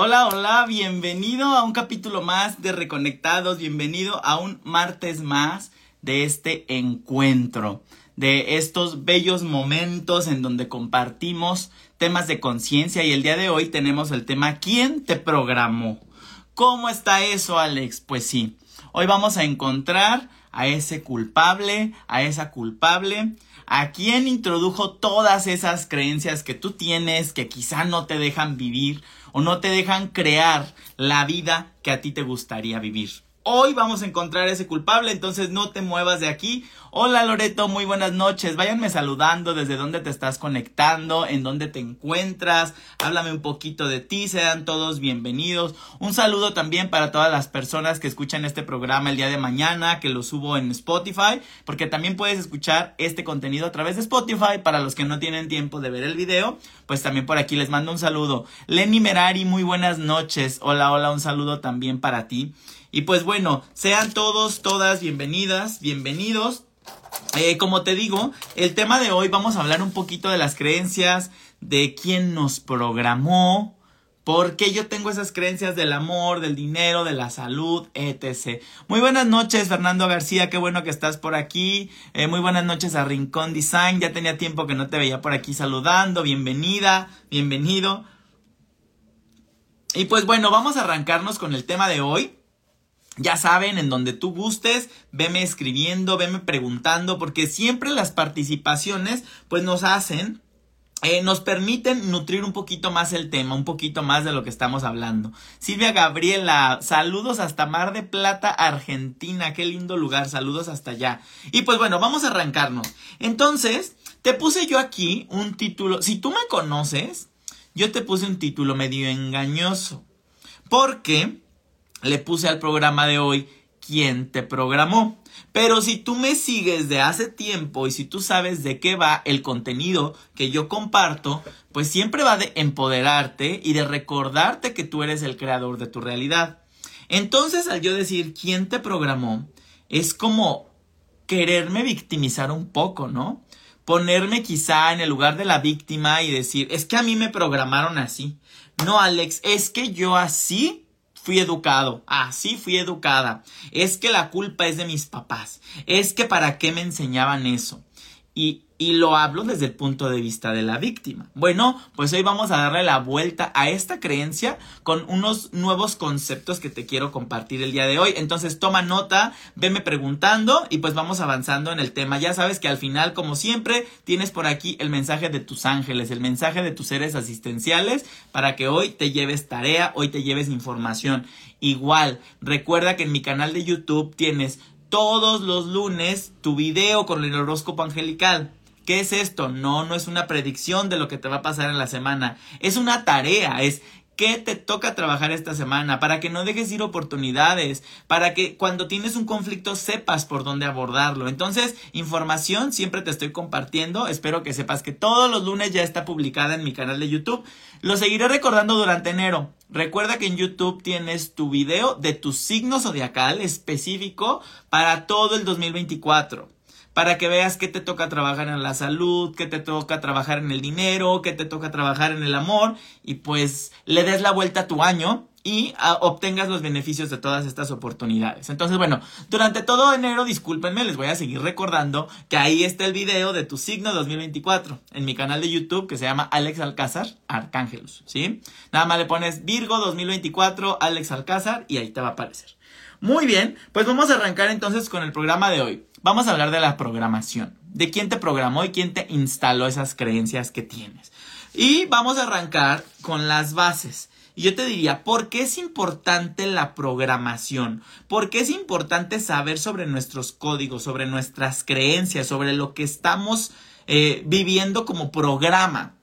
Hola, hola, bienvenido a un capítulo más de Reconectados, bienvenido a un martes más de este encuentro, de estos bellos momentos en donde compartimos temas de conciencia y el día de hoy tenemos el tema ¿Quién te programó? ¿Cómo está eso, Alex? Pues sí, hoy vamos a encontrar a ese culpable, a esa culpable, a quien introdujo todas esas creencias que tú tienes que quizá no te dejan vivir o no te dejan crear la vida que a ti te gustaría vivir. Hoy vamos a encontrar ese culpable, entonces no te muevas de aquí. Hola Loreto, muy buenas noches. Váyanme saludando desde dónde te estás conectando, en dónde te encuentras. Háblame un poquito de ti, sean todos bienvenidos. Un saludo también para todas las personas que escuchan este programa el día de mañana, que lo subo en Spotify, porque también puedes escuchar este contenido a través de Spotify. Para los que no tienen tiempo de ver el video, pues también por aquí les mando un saludo. Lenny Merari, muy buenas noches. Hola, hola, un saludo también para ti. Y pues bueno, sean todos, todas bienvenidas, bienvenidos. Eh, como te digo, el tema de hoy vamos a hablar un poquito de las creencias, de quién nos programó, por qué yo tengo esas creencias del amor, del dinero, de la salud, etc. Muy buenas noches, Fernando García, qué bueno que estás por aquí. Eh, muy buenas noches a Rincón Design, ya tenía tiempo que no te veía por aquí saludando. Bienvenida, bienvenido. Y pues bueno, vamos a arrancarnos con el tema de hoy. Ya saben, en donde tú gustes, veme escribiendo, veme preguntando, porque siempre las participaciones pues nos hacen eh, nos permiten nutrir un poquito más el tema, un poquito más de lo que estamos hablando. Silvia Gabriela, saludos hasta Mar de Plata, Argentina, qué lindo lugar, saludos hasta allá. Y pues bueno, vamos a arrancarnos. Entonces, te puse yo aquí un título, si tú me conoces, yo te puse un título medio engañoso, porque le puse al programa de hoy quién te programó. Pero si tú me sigues de hace tiempo y si tú sabes de qué va el contenido que yo comparto, pues siempre va de empoderarte y de recordarte que tú eres el creador de tu realidad. Entonces, al yo decir quién te programó, es como quererme victimizar un poco, ¿no? Ponerme quizá en el lugar de la víctima y decir, es que a mí me programaron así. No, Alex, es que yo así fui educado, así fui educada. Es que la culpa es de mis papás. Es que para qué me enseñaban eso. Y, y lo hablo desde el punto de vista de la víctima. Bueno, pues hoy vamos a darle la vuelta a esta creencia con unos nuevos conceptos que te quiero compartir el día de hoy. Entonces toma nota, veme preguntando y pues vamos avanzando en el tema. Ya sabes que al final, como siempre, tienes por aquí el mensaje de tus ángeles, el mensaje de tus seres asistenciales para que hoy te lleves tarea, hoy te lleves información. Igual, recuerda que en mi canal de YouTube tienes todos los lunes tu video con el horóscopo angelical. ¿Qué es esto? No, no es una predicción de lo que te va a pasar en la semana. Es una tarea, es qué te toca trabajar esta semana, para que no dejes ir oportunidades, para que cuando tienes un conflicto sepas por dónde abordarlo. Entonces, información siempre te estoy compartiendo. Espero que sepas que todos los lunes ya está publicada en mi canal de YouTube. Lo seguiré recordando durante enero. Recuerda que en YouTube tienes tu video de tu signo zodiacal específico para todo el 2024 para que veas que te toca trabajar en la salud, que te toca trabajar en el dinero, que te toca trabajar en el amor y pues le des la vuelta a tu año y ah, obtengas los beneficios de todas estas oportunidades. Entonces, bueno, durante todo enero, discúlpenme, les voy a seguir recordando que ahí está el video de tu signo 2024 en mi canal de YouTube que se llama Alex Alcázar Arcángelus, ¿sí? Nada más le pones Virgo 2024 Alex Alcázar y ahí te va a aparecer. Muy bien, pues vamos a arrancar entonces con el programa de hoy. Vamos a hablar de la programación, de quién te programó y quién te instaló esas creencias que tienes. Y vamos a arrancar con las bases. Y yo te diría, ¿por qué es importante la programación? ¿Por qué es importante saber sobre nuestros códigos, sobre nuestras creencias, sobre lo que estamos eh, viviendo como programa?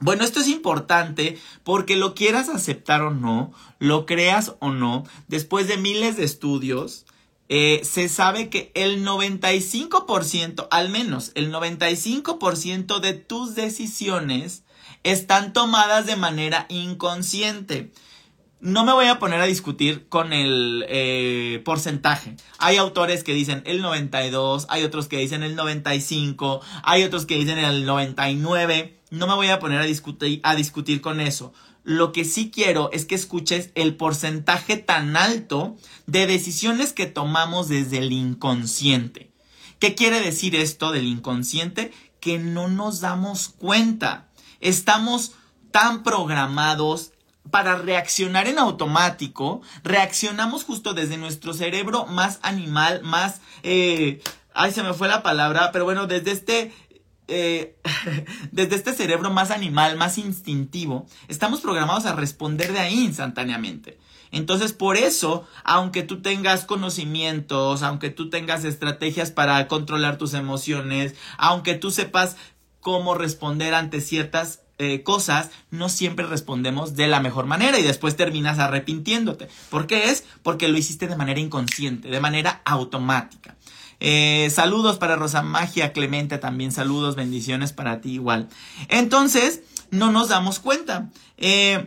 Bueno, esto es importante porque lo quieras aceptar o no, lo creas o no, después de miles de estudios, eh, se sabe que el 95%, al menos el 95% de tus decisiones están tomadas de manera inconsciente. No me voy a poner a discutir con el eh, porcentaje. Hay autores que dicen el 92, hay otros que dicen el 95, hay otros que dicen el 99. No me voy a poner a discutir, a discutir con eso. Lo que sí quiero es que escuches el porcentaje tan alto de decisiones que tomamos desde el inconsciente. ¿Qué quiere decir esto del inconsciente? Que no nos damos cuenta. Estamos tan programados para reaccionar en automático, reaccionamos justo desde nuestro cerebro más animal, más... Eh, ay, se me fue la palabra, pero bueno, desde este eh, desde este cerebro más animal, más instintivo, estamos programados a responder de ahí instantáneamente. Entonces, por eso, aunque tú tengas conocimientos, aunque tú tengas estrategias para controlar tus emociones, aunque tú sepas cómo responder ante ciertas eh, cosas, no siempre respondemos de la mejor manera y después terminas arrepintiéndote. ¿Por qué es? Porque lo hiciste de manera inconsciente, de manera automática. Eh, saludos para Rosa Magia Clemente también, saludos, bendiciones para ti igual. Entonces, no nos damos cuenta. Eh,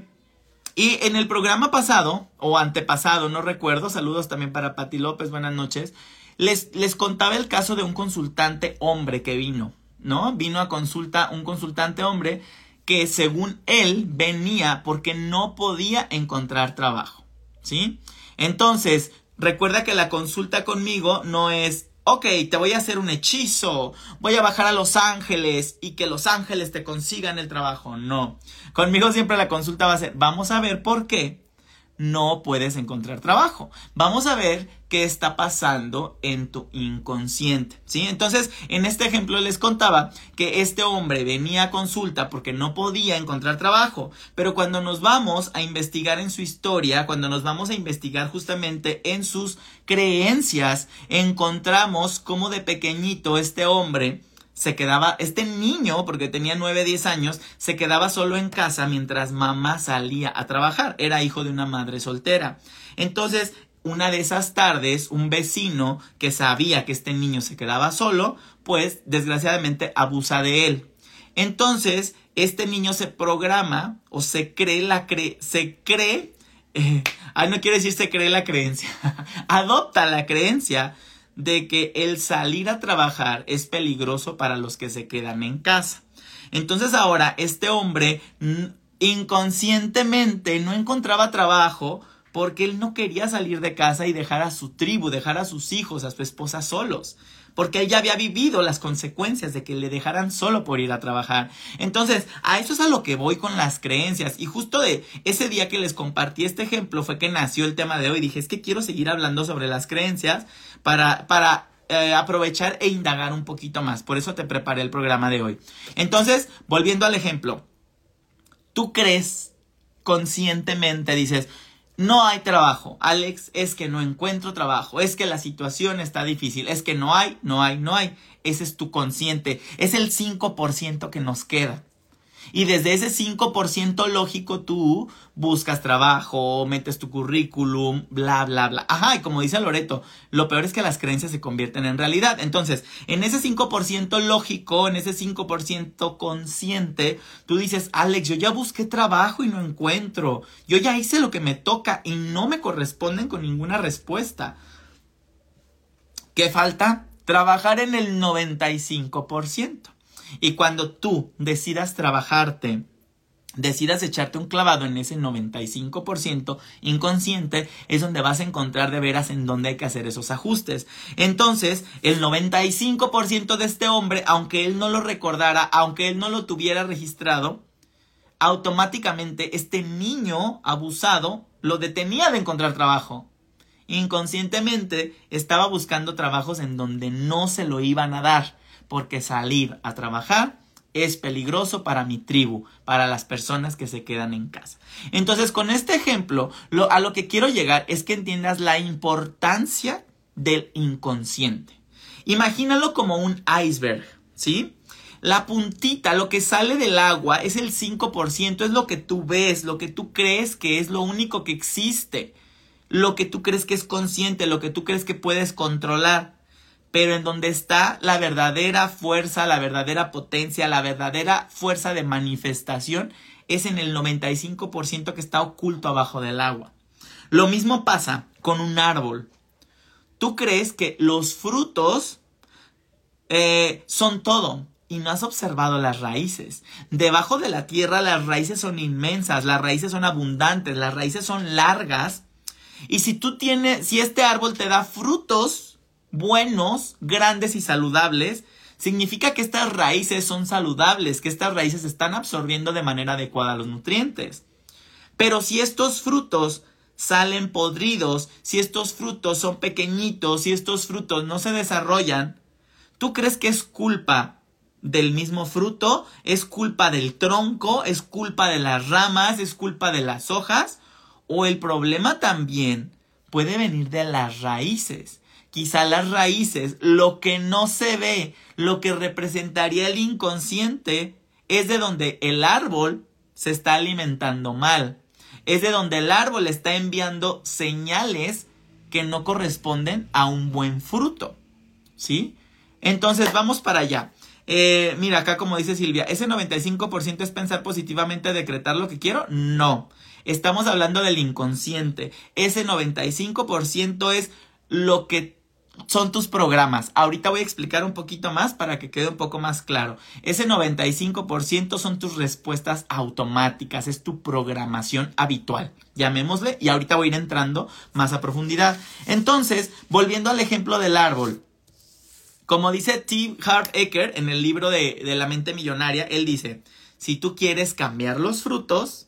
y en el programa pasado, o antepasado, no recuerdo, saludos también para Pati López, buenas noches, les, les contaba el caso de un consultante hombre que vino, ¿no? Vino a consulta un consultante hombre que según él venía porque no podía encontrar trabajo, ¿sí? Entonces, recuerda que la consulta conmigo no es ok, te voy a hacer un hechizo, voy a bajar a Los Ángeles y que Los Ángeles te consigan el trabajo. No, conmigo siempre la consulta va a ser, vamos a ver por qué no puedes encontrar trabajo. Vamos a ver qué está pasando en tu inconsciente, ¿sí? Entonces, en este ejemplo les contaba que este hombre venía a consulta porque no podía encontrar trabajo, pero cuando nos vamos a investigar en su historia, cuando nos vamos a investigar justamente en sus creencias, encontramos cómo de pequeñito este hombre se quedaba, este niño, porque tenía 9, 10 años, se quedaba solo en casa mientras mamá salía a trabajar. Era hijo de una madre soltera. Entonces, una de esas tardes, un vecino que sabía que este niño se quedaba solo, pues desgraciadamente abusa de él. Entonces, este niño se programa o se cree la cre se cree, eh, no quiere decir se cree la creencia, adopta la creencia de que el salir a trabajar es peligroso para los que se quedan en casa. Entonces ahora este hombre inconscientemente no encontraba trabajo porque él no quería salir de casa y dejar a su tribu, dejar a sus hijos, a su esposa solos porque ella había vivido las consecuencias de que le dejaran solo por ir a trabajar. Entonces, a eso es a lo que voy con las creencias. Y justo de ese día que les compartí este ejemplo fue que nació el tema de hoy. Dije, es que quiero seguir hablando sobre las creencias para, para eh, aprovechar e indagar un poquito más. Por eso te preparé el programa de hoy. Entonces, volviendo al ejemplo, tú crees conscientemente, dices, no hay trabajo. Alex, es que no encuentro trabajo. Es que la situación está difícil. Es que no hay, no hay, no hay. Ese es tu consciente. Es el 5% que nos queda. Y desde ese 5% lógico tú buscas trabajo, metes tu currículum, bla, bla, bla. Ajá, y como dice Loreto, lo peor es que las creencias se convierten en realidad. Entonces, en ese 5% lógico, en ese 5% consciente, tú dices, Alex, yo ya busqué trabajo y no encuentro. Yo ya hice lo que me toca y no me corresponden con ninguna respuesta. ¿Qué falta? Trabajar en el 95%. Y cuando tú decidas trabajarte, decidas echarte un clavado en ese 95% inconsciente, es donde vas a encontrar de veras en dónde hay que hacer esos ajustes. Entonces, el 95% de este hombre, aunque él no lo recordara, aunque él no lo tuviera registrado, automáticamente este niño abusado lo detenía de encontrar trabajo. Inconscientemente estaba buscando trabajos en donde no se lo iban a dar porque salir a trabajar es peligroso para mi tribu, para las personas que se quedan en casa. Entonces, con este ejemplo, lo, a lo que quiero llegar es que entiendas la importancia del inconsciente. Imagínalo como un iceberg, ¿sí? La puntita, lo que sale del agua, es el 5%, es lo que tú ves, lo que tú crees que es lo único que existe, lo que tú crees que es consciente, lo que tú crees que puedes controlar pero en donde está la verdadera fuerza, la verdadera potencia, la verdadera fuerza de manifestación es en el 95% que está oculto abajo del agua. Lo mismo pasa con un árbol. Tú crees que los frutos eh, son todo y no has observado las raíces. Debajo de la tierra las raíces son inmensas, las raíces son abundantes, las raíces son largas. Y si tú tienes, si este árbol te da frutos buenos, grandes y saludables, significa que estas raíces son saludables, que estas raíces están absorbiendo de manera adecuada los nutrientes. Pero si estos frutos salen podridos, si estos frutos son pequeñitos, si estos frutos no se desarrollan, ¿tú crees que es culpa del mismo fruto? ¿Es culpa del tronco? ¿Es culpa de las ramas? ¿Es culpa de las hojas? ¿O el problema también puede venir de las raíces? Quizá las raíces, lo que no se ve, lo que representaría el inconsciente, es de donde el árbol se está alimentando mal es de donde el árbol está enviando señales que no corresponden a un buen fruto. ¿Sí? Entonces vamos para allá. Eh, mira, acá como dice Silvia, ¿ese 95% es pensar positivamente, decretar lo que quiero? No. Estamos hablando del inconsciente. Ese 95% es lo que son tus programas. Ahorita voy a explicar un poquito más para que quede un poco más claro. Ese 95% son tus respuestas automáticas, es tu programación habitual, llamémosle, y ahorita voy a ir entrando más a profundidad. Entonces, volviendo al ejemplo del árbol. Como dice T. Harv Eker en el libro de, de la mente millonaria, él dice, si tú quieres cambiar los frutos,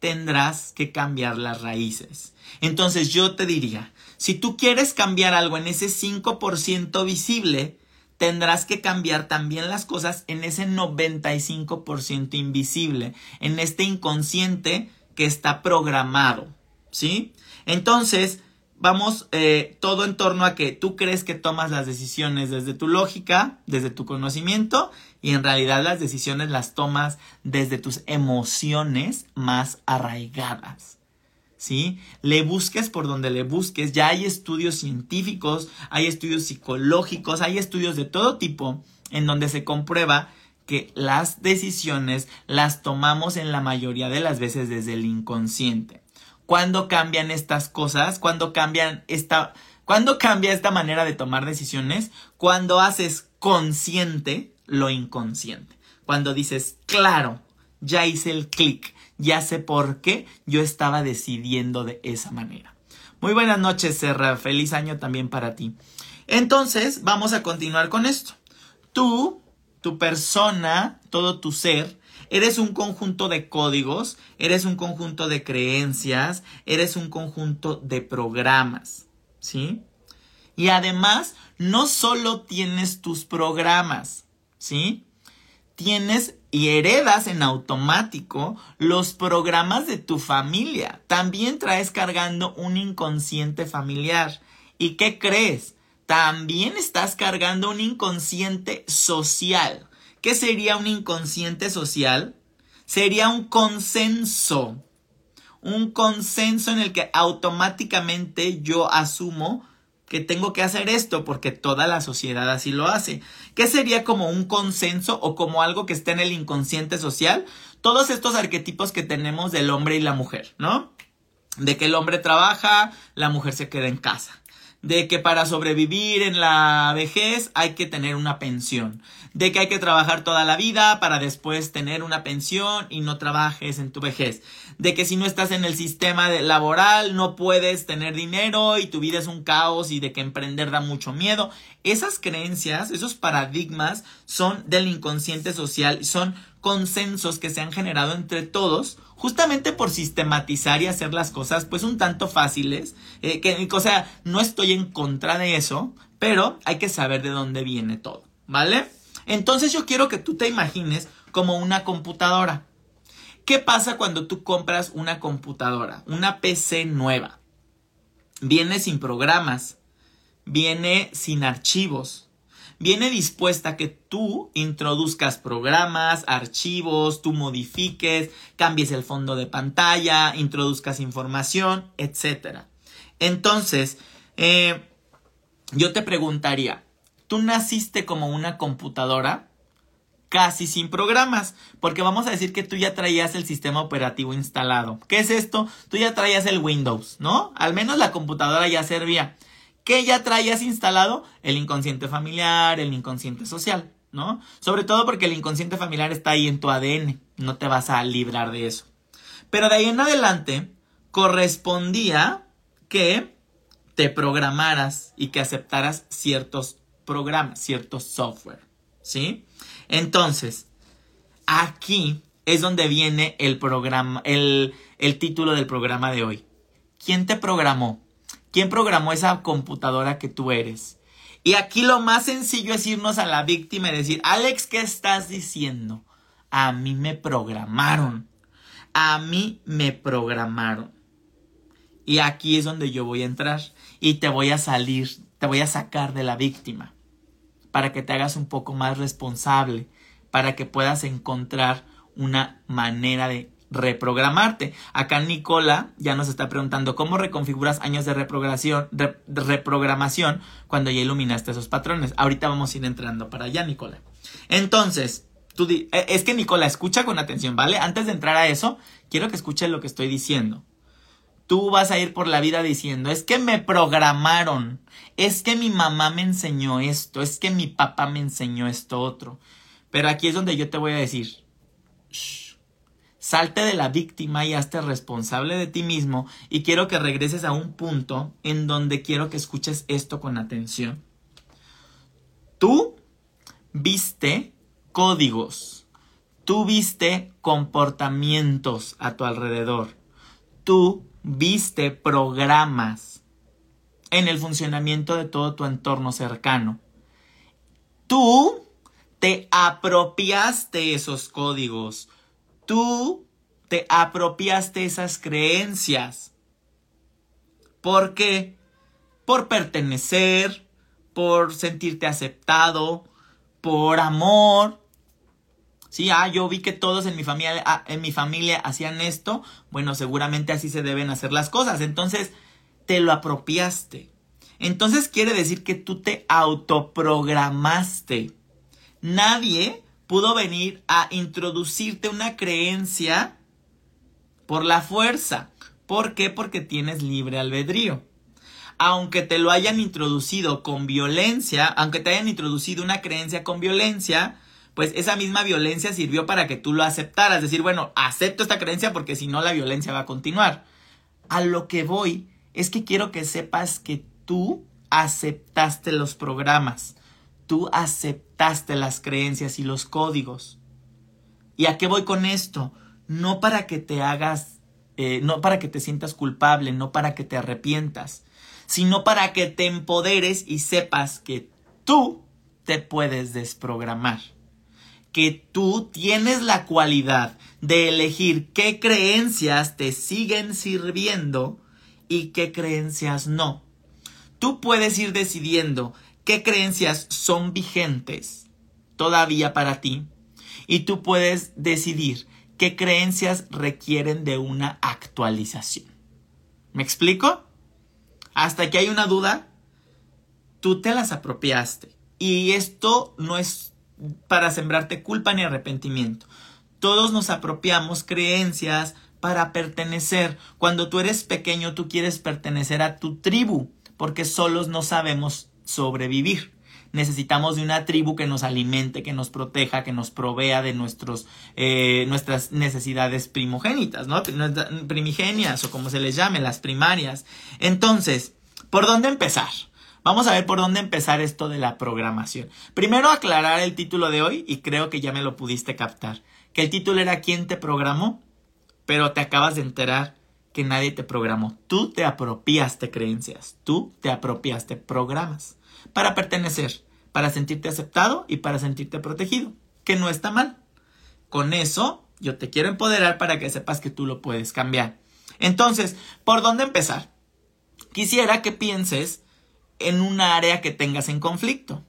tendrás que cambiar las raíces. Entonces yo te diría, si tú quieres cambiar algo en ese 5% visible, tendrás que cambiar también las cosas en ese 95% invisible, en este inconsciente que está programado, ¿sí? Entonces, vamos eh, todo en torno a que tú crees que tomas las decisiones desde tu lógica, desde tu conocimiento, y en realidad las decisiones las tomas desde tus emociones más arraigadas. ¿Sí? Le busques por donde le busques, ya hay estudios científicos, hay estudios psicológicos, hay estudios de todo tipo en donde se comprueba que las decisiones las tomamos en la mayoría de las veces desde el inconsciente. ¿Cuándo cambian estas cosas? ¿Cuándo cambian esta ¿Cuándo cambia esta manera de tomar decisiones? Cuando haces consciente lo inconsciente. Cuando dices, claro, ya hice el clic, ya sé por qué yo estaba decidiendo de esa manera. Muy buenas noches, Serra. Feliz año también para ti. Entonces, vamos a continuar con esto. Tú, tu persona, todo tu ser, eres un conjunto de códigos, eres un conjunto de creencias, eres un conjunto de programas, ¿sí? Y además, no solo tienes tus programas, ¿sí? Tienes y heredas en automático los programas de tu familia. También traes cargando un inconsciente familiar. ¿Y qué crees? También estás cargando un inconsciente social. ¿Qué sería un inconsciente social? Sería un consenso. Un consenso en el que automáticamente yo asumo que tengo que hacer esto porque toda la sociedad así lo hace. ¿Qué sería como un consenso o como algo que esté en el inconsciente social? Todos estos arquetipos que tenemos del hombre y la mujer, ¿no? De que el hombre trabaja, la mujer se queda en casa de que para sobrevivir en la vejez hay que tener una pensión, de que hay que trabajar toda la vida para después tener una pensión y no trabajes en tu vejez, de que si no estás en el sistema laboral no puedes tener dinero y tu vida es un caos y de que emprender da mucho miedo. Esas creencias, esos paradigmas son del inconsciente social, son consensos que se han generado entre todos justamente por sistematizar y hacer las cosas pues un tanto fáciles, eh, que, o sea, no estoy en contra de eso, pero hay que saber de dónde viene todo, ¿vale? Entonces yo quiero que tú te imagines como una computadora. ¿Qué pasa cuando tú compras una computadora, una PC nueva? Viene sin programas, viene sin archivos, viene dispuesta que tú introduzcas programas, archivos, tú modifiques, cambies el fondo de pantalla, introduzcas información, etc. Entonces, eh, yo te preguntaría, ¿tú naciste como una computadora? casi sin programas, porque vamos a decir que tú ya traías el sistema operativo instalado. ¿Qué es esto? Tú ya traías el Windows, ¿no? Al menos la computadora ya servía. ¿Qué ya traías instalado? El inconsciente familiar, el inconsciente social. ¿no? Sobre todo porque el inconsciente familiar está ahí en tu ADN, no te vas a librar de eso. Pero de ahí en adelante correspondía que te programaras y que aceptaras ciertos programas, ciertos software, ¿sí? Entonces, aquí es donde viene el programa, el, el título del programa de hoy. ¿Quién te programó? ¿Quién programó esa computadora que tú eres? Y aquí lo más sencillo es irnos a la víctima y decir, Alex, ¿qué estás diciendo? A mí me programaron. A mí me programaron. Y aquí es donde yo voy a entrar y te voy a salir, te voy a sacar de la víctima para que te hagas un poco más responsable, para que puedas encontrar una manera de reprogramarte. Acá Nicola ya nos está preguntando cómo reconfiguras años de reprogramación, reprogramación cuando ya iluminaste esos patrones. Ahorita vamos a ir entrando para allá, Nicola. Entonces, e, es que Nicola, escucha con atención, ¿vale? Antes de entrar a eso, quiero que escuches lo que estoy diciendo. Tú vas a ir por la vida diciendo, es que me programaron, es que mi mamá me enseñó esto, es que mi papá me enseñó esto otro. Pero aquí es donde yo te voy a decir, salte de la víctima y hazte responsable de ti mismo y quiero que regreses a un punto en donde quiero que escuches esto con atención. Tú viste códigos, tú viste comportamientos a tu alrededor, tú viste programas en el funcionamiento de todo tu entorno cercano. Tú te apropiaste esos códigos. Tú te apropiaste esas creencias. ¿Por qué? Por pertenecer, por sentirte aceptado, por amor, Sí, ah, yo vi que todos en mi familia, ah, en mi familia hacían esto. Bueno, seguramente así se deben hacer las cosas. Entonces, te lo apropiaste. Entonces quiere decir que tú te autoprogramaste. Nadie pudo venir a introducirte una creencia por la fuerza. ¿Por qué? Porque tienes libre albedrío. Aunque te lo hayan introducido con violencia, aunque te hayan introducido una creencia con violencia, pues esa misma violencia sirvió para que tú lo aceptaras, decir, bueno, acepto esta creencia porque si no la violencia va a continuar. A lo que voy es que quiero que sepas que tú aceptaste los programas, tú aceptaste las creencias y los códigos. ¿Y a qué voy con esto? No para que te hagas, eh, no para que te sientas culpable, no para que te arrepientas, sino para que te empoderes y sepas que tú te puedes desprogramar que tú tienes la cualidad de elegir qué creencias te siguen sirviendo y qué creencias no. Tú puedes ir decidiendo qué creencias son vigentes todavía para ti y tú puedes decidir qué creencias requieren de una actualización. ¿Me explico? Hasta que hay una duda, tú te las apropiaste. Y esto no es para sembrarte culpa ni arrepentimiento. Todos nos apropiamos creencias para pertenecer. Cuando tú eres pequeño, tú quieres pertenecer a tu tribu, porque solos no sabemos sobrevivir. Necesitamos de una tribu que nos alimente, que nos proteja, que nos provea de nuestros, eh, nuestras necesidades primogénitas, ¿no? Primigenias o como se les llame, las primarias. Entonces, ¿por dónde empezar? Vamos a ver por dónde empezar esto de la programación. Primero aclarar el título de hoy y creo que ya me lo pudiste captar. Que el título era ¿Quién te programó? Pero te acabas de enterar que nadie te programó. Tú te apropiaste creencias, tú te apropiaste programas para pertenecer, para sentirte aceptado y para sentirte protegido, que no está mal. Con eso yo te quiero empoderar para que sepas que tú lo puedes cambiar. Entonces, ¿por dónde empezar? Quisiera que pienses en un área que tengas en conflicto.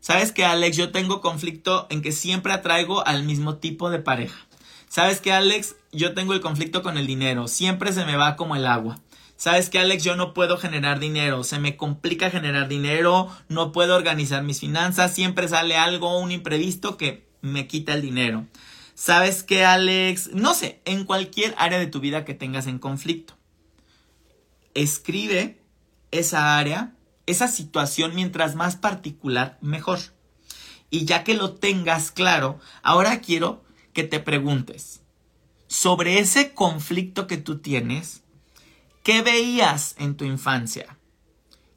Sabes que Alex, yo tengo conflicto en que siempre atraigo al mismo tipo de pareja. Sabes que Alex, yo tengo el conflicto con el dinero, siempre se me va como el agua. Sabes que Alex, yo no puedo generar dinero, se me complica generar dinero, no puedo organizar mis finanzas, siempre sale algo, un imprevisto que me quita el dinero. Sabes que Alex, no sé, en cualquier área de tu vida que tengas en conflicto. Escribe esa área esa situación mientras más particular, mejor. Y ya que lo tengas claro, ahora quiero que te preguntes sobre ese conflicto que tú tienes, ¿qué veías en tu infancia?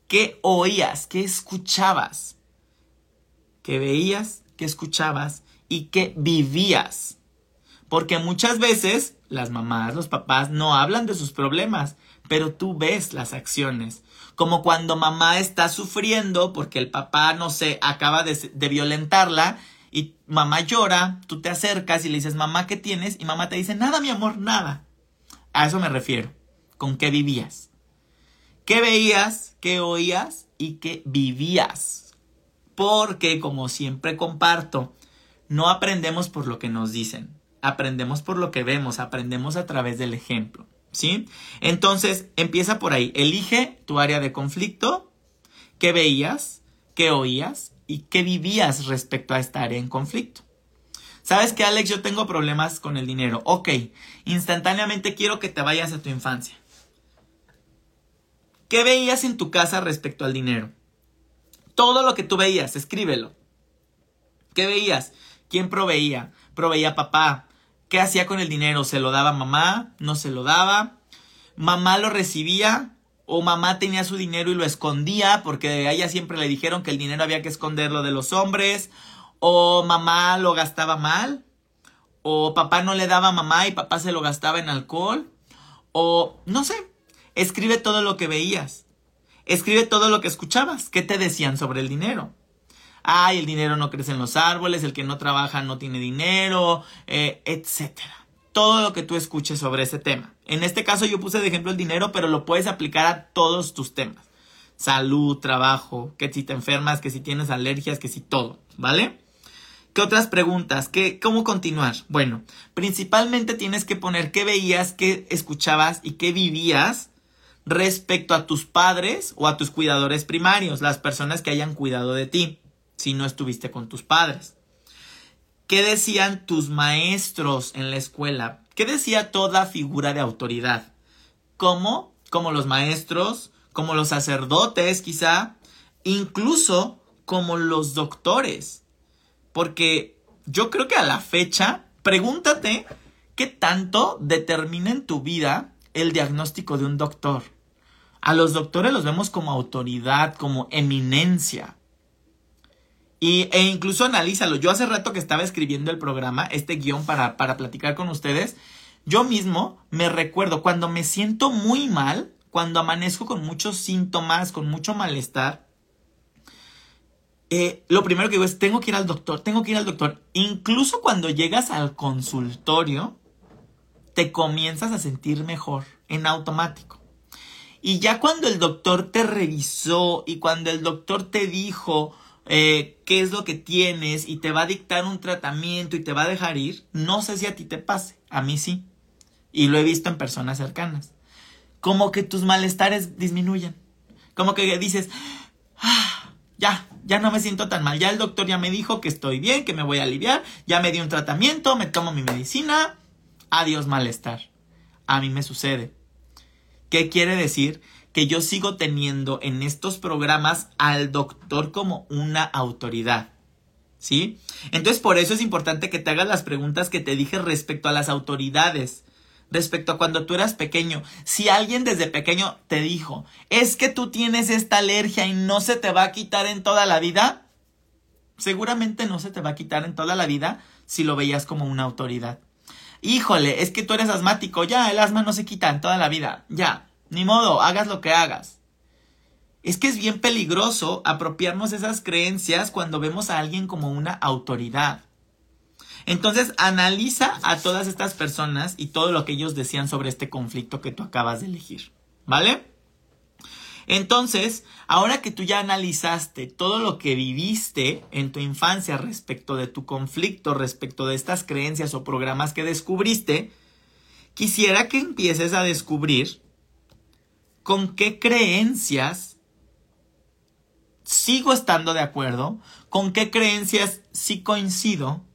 ¿Qué oías? ¿Qué escuchabas? ¿Qué veías? ¿Qué escuchabas? ¿Y qué vivías? Porque muchas veces las mamás, los papás no hablan de sus problemas, pero tú ves las acciones. Como cuando mamá está sufriendo porque el papá, no sé, acaba de, de, violentarla y mamá llora, tú te acercas y le dices, mamá, ¿qué tienes? Y mamá te dice, nada, mi amor, nada. A eso me refiero. ¿Con qué vivías? ¿Qué veías? ¿Qué oías? ¿Y qué vivías? Porque, como siempre comparto, no aprendemos por lo que nos dicen, aprendemos por lo que vemos, aprendemos a través del ejemplo. ¿Sí? Entonces, empieza por ahí. Elige tu área de conflicto, qué veías, qué oías y qué vivías respecto a esta área en conflicto. ¿Sabes que Alex? Yo tengo problemas con el dinero. Ok, instantáneamente quiero que te vayas a tu infancia. ¿Qué veías en tu casa respecto al dinero? Todo lo que tú veías, escríbelo. ¿Qué veías? ¿Quién proveía? Proveía papá. ¿Qué hacía con el dinero? ¿Se lo daba mamá? ¿No se lo daba? ¿Mamá lo recibía? ¿O mamá tenía su dinero y lo escondía? Porque a ella siempre le dijeron que el dinero había que esconderlo de los hombres. ¿O mamá lo gastaba mal? ¿O papá no le daba a mamá y papá se lo gastaba en alcohol? O no sé, escribe todo lo que veías. Escribe todo lo que escuchabas. ¿Qué te decían sobre el dinero? ay, el dinero no crece en los árboles, el que no trabaja no tiene dinero, eh, etcétera. Todo lo que tú escuches sobre ese tema. En este caso yo puse de ejemplo el dinero, pero lo puedes aplicar a todos tus temas. Salud, trabajo, que si te enfermas, que si tienes alergias, que si todo, ¿vale? ¿Qué otras preguntas? ¿Qué, ¿Cómo continuar? Bueno, principalmente tienes que poner qué veías, qué escuchabas y qué vivías respecto a tus padres o a tus cuidadores primarios, las personas que hayan cuidado de ti si no estuviste con tus padres. ¿Qué decían tus maestros en la escuela? ¿Qué decía toda figura de autoridad? ¿Cómo? Como los maestros, como los sacerdotes quizá, incluso como los doctores. Porque yo creo que a la fecha, pregúntate qué tanto determina en tu vida el diagnóstico de un doctor. A los doctores los vemos como autoridad, como eminencia. Y, e incluso analízalo. Yo hace rato que estaba escribiendo el programa, este guion para, para platicar con ustedes, yo mismo me recuerdo cuando me siento muy mal, cuando amanezco con muchos síntomas, con mucho malestar, eh, lo primero que digo es, tengo que ir al doctor, tengo que ir al doctor. Incluso cuando llegas al consultorio, te comienzas a sentir mejor en automático. Y ya cuando el doctor te revisó y cuando el doctor te dijo, eh, qué es lo que tienes y te va a dictar un tratamiento y te va a dejar ir, no sé si a ti te pase, a mí sí. Y lo he visto en personas cercanas. Como que tus malestares disminuyen. Como que dices, ah, ya, ya no me siento tan mal. Ya el doctor ya me dijo que estoy bien, que me voy a aliviar. Ya me dio un tratamiento, me tomo mi medicina. Adiós malestar. A mí me sucede. ¿Qué quiere decir? Que yo sigo teniendo en estos programas al doctor como una autoridad. ¿Sí? Entonces por eso es importante que te hagas las preguntas que te dije respecto a las autoridades, respecto a cuando tú eras pequeño. Si alguien desde pequeño te dijo, es que tú tienes esta alergia y no se te va a quitar en toda la vida, seguramente no se te va a quitar en toda la vida si lo veías como una autoridad. Híjole, es que tú eres asmático, ya, el asma no se quita en toda la vida, ya, ni modo, hagas lo que hagas. Es que es bien peligroso apropiarnos esas creencias cuando vemos a alguien como una autoridad. Entonces, analiza a todas estas personas y todo lo que ellos decían sobre este conflicto que tú acabas de elegir. ¿Vale? Entonces, ahora que tú ya analizaste todo lo que viviste en tu infancia respecto de tu conflicto, respecto de estas creencias o programas que descubriste, quisiera que empieces a descubrir con qué creencias sigo estando de acuerdo, con qué creencias sí coincido,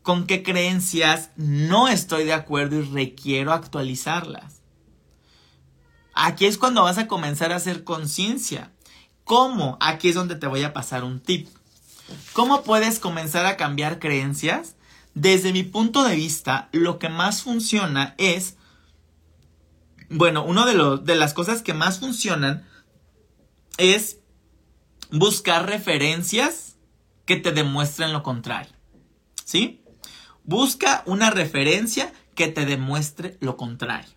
con qué creencias no estoy de acuerdo y requiero actualizarlas. Aquí es cuando vas a comenzar a hacer conciencia. ¿Cómo? Aquí es donde te voy a pasar un tip. ¿Cómo puedes comenzar a cambiar creencias? Desde mi punto de vista, lo que más funciona es, bueno, una de, de las cosas que más funcionan es buscar referencias que te demuestren lo contrario. ¿Sí? Busca una referencia que te demuestre lo contrario.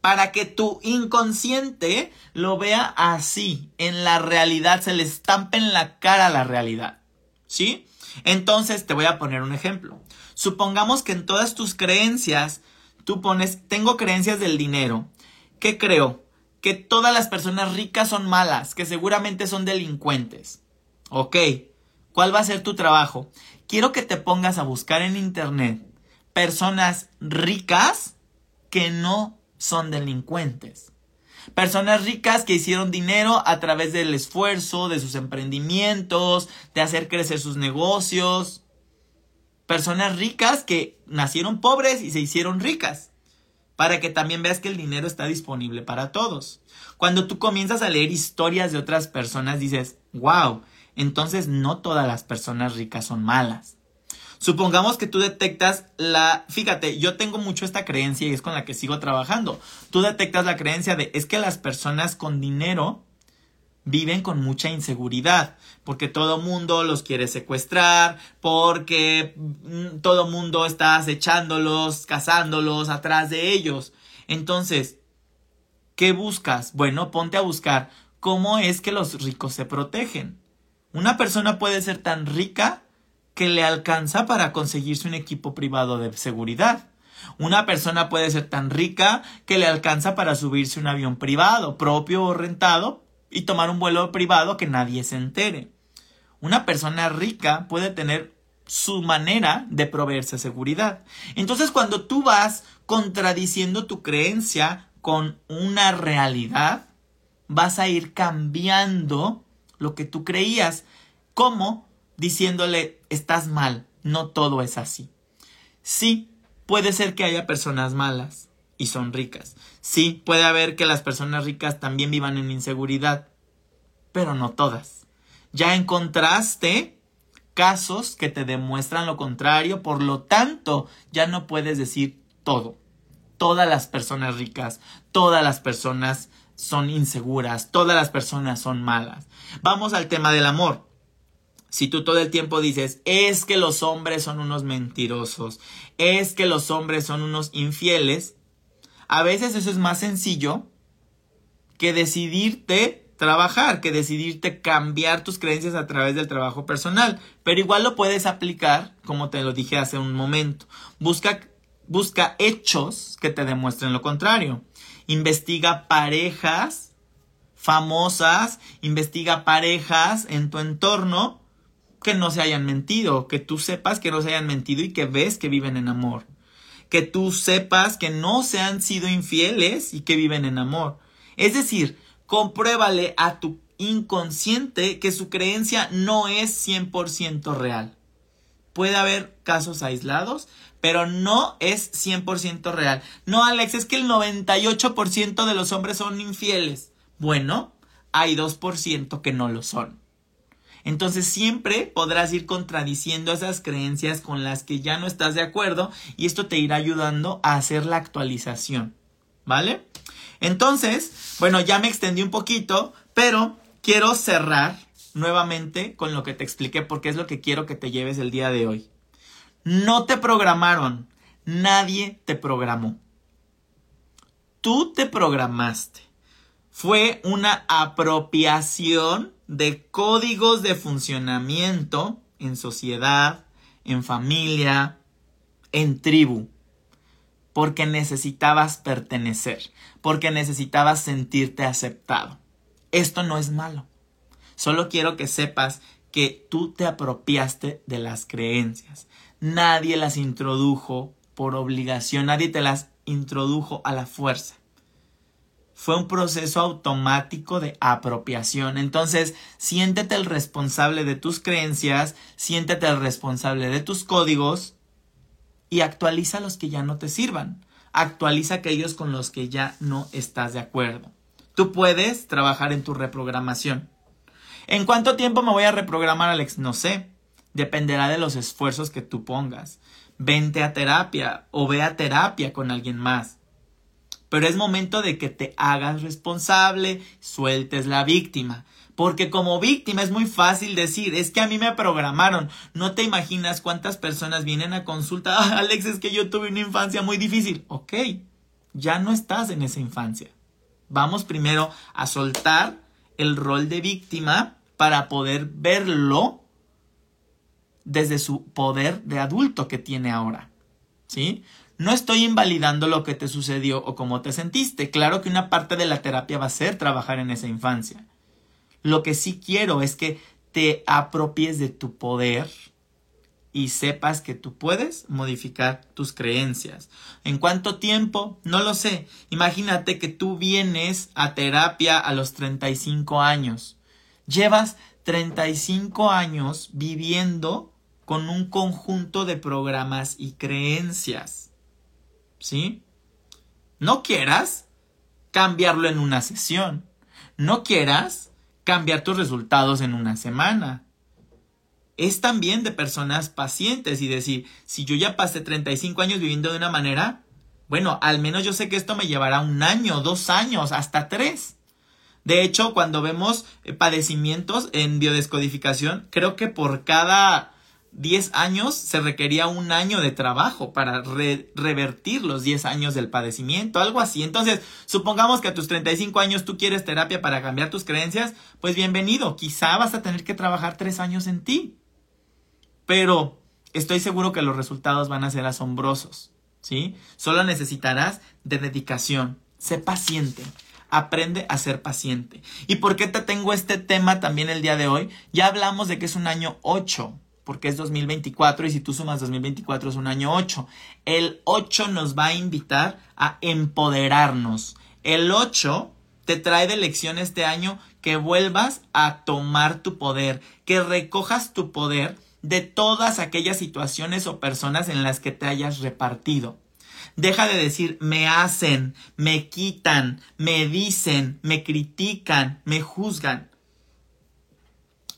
Para que tu inconsciente lo vea así, en la realidad, se le estampe en la cara la realidad. ¿Sí? Entonces te voy a poner un ejemplo. Supongamos que en todas tus creencias tú pones, tengo creencias del dinero. ¿Qué creo? Que todas las personas ricas son malas, que seguramente son delincuentes. Ok, ¿cuál va a ser tu trabajo? Quiero que te pongas a buscar en internet personas ricas que no son delincuentes. Personas ricas que hicieron dinero a través del esfuerzo, de sus emprendimientos, de hacer crecer sus negocios. Personas ricas que nacieron pobres y se hicieron ricas. Para que también veas que el dinero está disponible para todos. Cuando tú comienzas a leer historias de otras personas, dices, wow, entonces no todas las personas ricas son malas. Supongamos que tú detectas la, fíjate, yo tengo mucho esta creencia y es con la que sigo trabajando. Tú detectas la creencia de es que las personas con dinero viven con mucha inseguridad, porque todo mundo los quiere secuestrar, porque mm, todo mundo está acechándolos, cazándolos atrás de ellos. Entonces, ¿qué buscas? Bueno, ponte a buscar cómo es que los ricos se protegen. Una persona puede ser tan rica que le alcanza para conseguirse un equipo privado de seguridad. Una persona puede ser tan rica que le alcanza para subirse un avión privado, propio o rentado, y tomar un vuelo privado que nadie se entere. Una persona rica puede tener su manera de proveerse seguridad. Entonces, cuando tú vas contradiciendo tu creencia con una realidad, vas a ir cambiando lo que tú creías. ¿Cómo? diciéndole, estás mal, no todo es así. Sí, puede ser que haya personas malas y son ricas. Sí, puede haber que las personas ricas también vivan en inseguridad, pero no todas. Ya encontraste casos que te demuestran lo contrario, por lo tanto, ya no puedes decir todo. Todas las personas ricas, todas las personas son inseguras, todas las personas son malas. Vamos al tema del amor. Si tú todo el tiempo dices, es que los hombres son unos mentirosos, es que los hombres son unos infieles, a veces eso es más sencillo que decidirte trabajar, que decidirte cambiar tus creencias a través del trabajo personal. Pero igual lo puedes aplicar, como te lo dije hace un momento. Busca, busca hechos que te demuestren lo contrario. Investiga parejas famosas, investiga parejas en tu entorno que no se hayan mentido, que tú sepas que no se hayan mentido y que ves que viven en amor. Que tú sepas que no se han sido infieles y que viven en amor. Es decir, compruébale a tu inconsciente que su creencia no es 100% real. Puede haber casos aislados, pero no es 100% real. No, Alex, es que el 98% de los hombres son infieles. Bueno, hay 2% que no lo son. Entonces siempre podrás ir contradiciendo esas creencias con las que ya no estás de acuerdo y esto te irá ayudando a hacer la actualización. ¿Vale? Entonces, bueno, ya me extendí un poquito, pero quiero cerrar nuevamente con lo que te expliqué porque es lo que quiero que te lleves el día de hoy. No te programaron, nadie te programó. Tú te programaste. Fue una apropiación de códigos de funcionamiento en sociedad, en familia, en tribu, porque necesitabas pertenecer, porque necesitabas sentirte aceptado. Esto no es malo. Solo quiero que sepas que tú te apropiaste de las creencias. Nadie las introdujo por obligación, nadie te las introdujo a la fuerza fue un proceso automático de apropiación. Entonces, siéntete el responsable de tus creencias, siéntete el responsable de tus códigos y actualiza los que ya no te sirvan. Actualiza aquellos con los que ya no estás de acuerdo. Tú puedes trabajar en tu reprogramación. ¿En cuánto tiempo me voy a reprogramar, Alex? No sé. Dependerá de los esfuerzos que tú pongas. Vente a terapia o ve a terapia con alguien más. Pero es momento de que te hagas responsable, sueltes la víctima. Porque como víctima es muy fácil decir, es que a mí me programaron. No te imaginas cuántas personas vienen a consulta. Ah, Alex, es que yo tuve una infancia muy difícil. Ok, ya no estás en esa infancia. Vamos primero a soltar el rol de víctima para poder verlo desde su poder de adulto que tiene ahora. ¿Sí? No estoy invalidando lo que te sucedió o cómo te sentiste. Claro que una parte de la terapia va a ser trabajar en esa infancia. Lo que sí quiero es que te apropies de tu poder y sepas que tú puedes modificar tus creencias. ¿En cuánto tiempo? No lo sé. Imagínate que tú vienes a terapia a los 35 años. Llevas 35 años viviendo con un conjunto de programas y creencias. ¿Sí? No quieras cambiarlo en una sesión. No quieras cambiar tus resultados en una semana es también de personas pacientes y decir, si yo ya pasé 35 años viviendo de una manera, bueno, al menos yo sé que esto me llevará un año, dos años, hasta tres. De hecho, cuando vemos eh, padecimientos en biodescodificación, creo que por cada 10 años se requería un año de trabajo para revertir los 10 años del padecimiento, algo así. Entonces, supongamos que a tus 35 años tú quieres terapia para cambiar tus creencias, pues bienvenido, quizá vas a tener que trabajar 3 años en ti pero estoy seguro que los resultados van a ser asombrosos, ¿sí? Solo necesitarás de dedicación. Sé paciente. Aprende a ser paciente. ¿Y por qué te tengo este tema también el día de hoy? Ya hablamos de que es un año 8, porque es 2024 y si tú sumas 2024 es un año 8. El 8 nos va a invitar a empoderarnos. El 8 te trae de lección este año que vuelvas a tomar tu poder, que recojas tu poder de todas aquellas situaciones o personas en las que te hayas repartido. Deja de decir me hacen, me quitan, me dicen, me critican, me juzgan.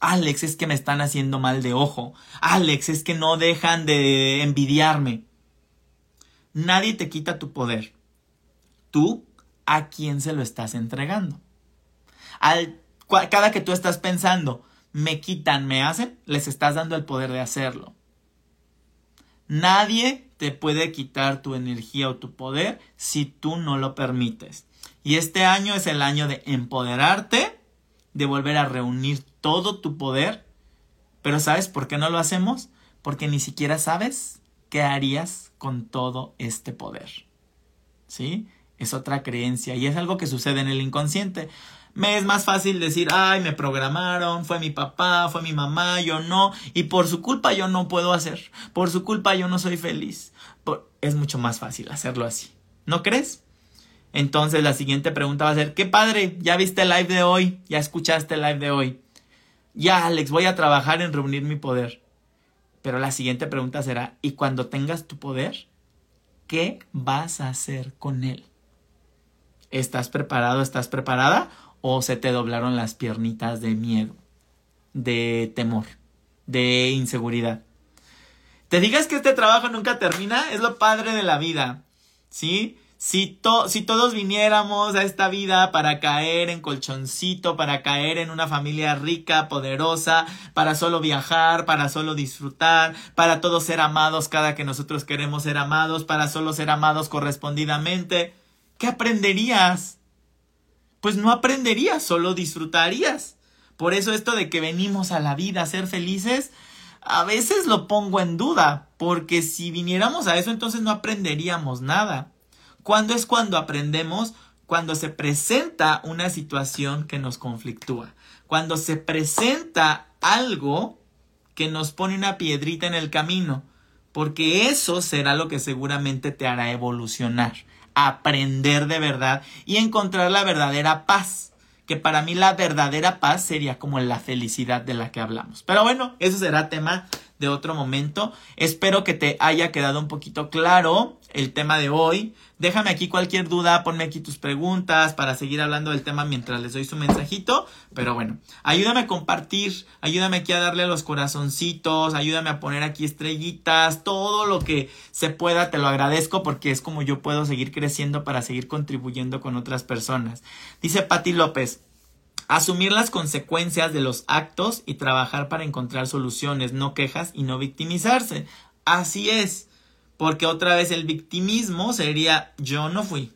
Alex, es que me están haciendo mal de ojo. Alex, es que no dejan de envidiarme. Nadie te quita tu poder. Tú, ¿a quién se lo estás entregando? Al, cada que tú estás pensando, me quitan, me hacen, les estás dando el poder de hacerlo. Nadie te puede quitar tu energía o tu poder si tú no lo permites. Y este año es el año de empoderarte, de volver a reunir todo tu poder. Pero ¿sabes por qué no lo hacemos? Porque ni siquiera sabes qué harías con todo este poder. ¿Sí? Es otra creencia y es algo que sucede en el inconsciente. Me es más fácil decir, ay, me programaron, fue mi papá, fue mi mamá, yo no, y por su culpa yo no puedo hacer, por su culpa yo no soy feliz. Es mucho más fácil hacerlo así. ¿No crees? Entonces la siguiente pregunta va a ser, qué padre, ya viste el live de hoy, ya escuchaste el live de hoy. Ya, Alex, voy a trabajar en reunir mi poder. Pero la siguiente pregunta será, ¿y cuando tengas tu poder, qué vas a hacer con él? ¿Estás preparado? ¿Estás preparada? o se te doblaron las piernitas de miedo, de temor, de inseguridad. Te digas que este trabajo nunca termina, es lo padre de la vida, ¿sí? Si, si todos viniéramos a esta vida para caer en colchoncito, para caer en una familia rica, poderosa, para solo viajar, para solo disfrutar, para todos ser amados cada que nosotros queremos ser amados, para solo ser amados correspondidamente, ¿qué aprenderías? pues no aprenderías, solo disfrutarías. Por eso esto de que venimos a la vida a ser felices, a veces lo pongo en duda, porque si viniéramos a eso entonces no aprenderíamos nada. ¿Cuándo es cuando aprendemos? Cuando se presenta una situación que nos conflictúa, cuando se presenta algo que nos pone una piedrita en el camino, porque eso será lo que seguramente te hará evolucionar aprender de verdad y encontrar la verdadera paz. Que para mí la verdadera paz sería como la felicidad de la que hablamos. Pero bueno, eso será tema de otro momento. Espero que te haya quedado un poquito claro el tema de hoy. Déjame aquí cualquier duda, ponme aquí tus preguntas para seguir hablando del tema mientras les doy su mensajito. Pero bueno, ayúdame a compartir, ayúdame aquí a darle los corazoncitos, ayúdame a poner aquí estrellitas, todo lo que se pueda, te lo agradezco porque es como yo puedo seguir creciendo para seguir contribuyendo con otras personas. Dice Patti López. Asumir las consecuencias de los actos y trabajar para encontrar soluciones, no quejas y no victimizarse. Así es, porque otra vez el victimismo sería yo no fui,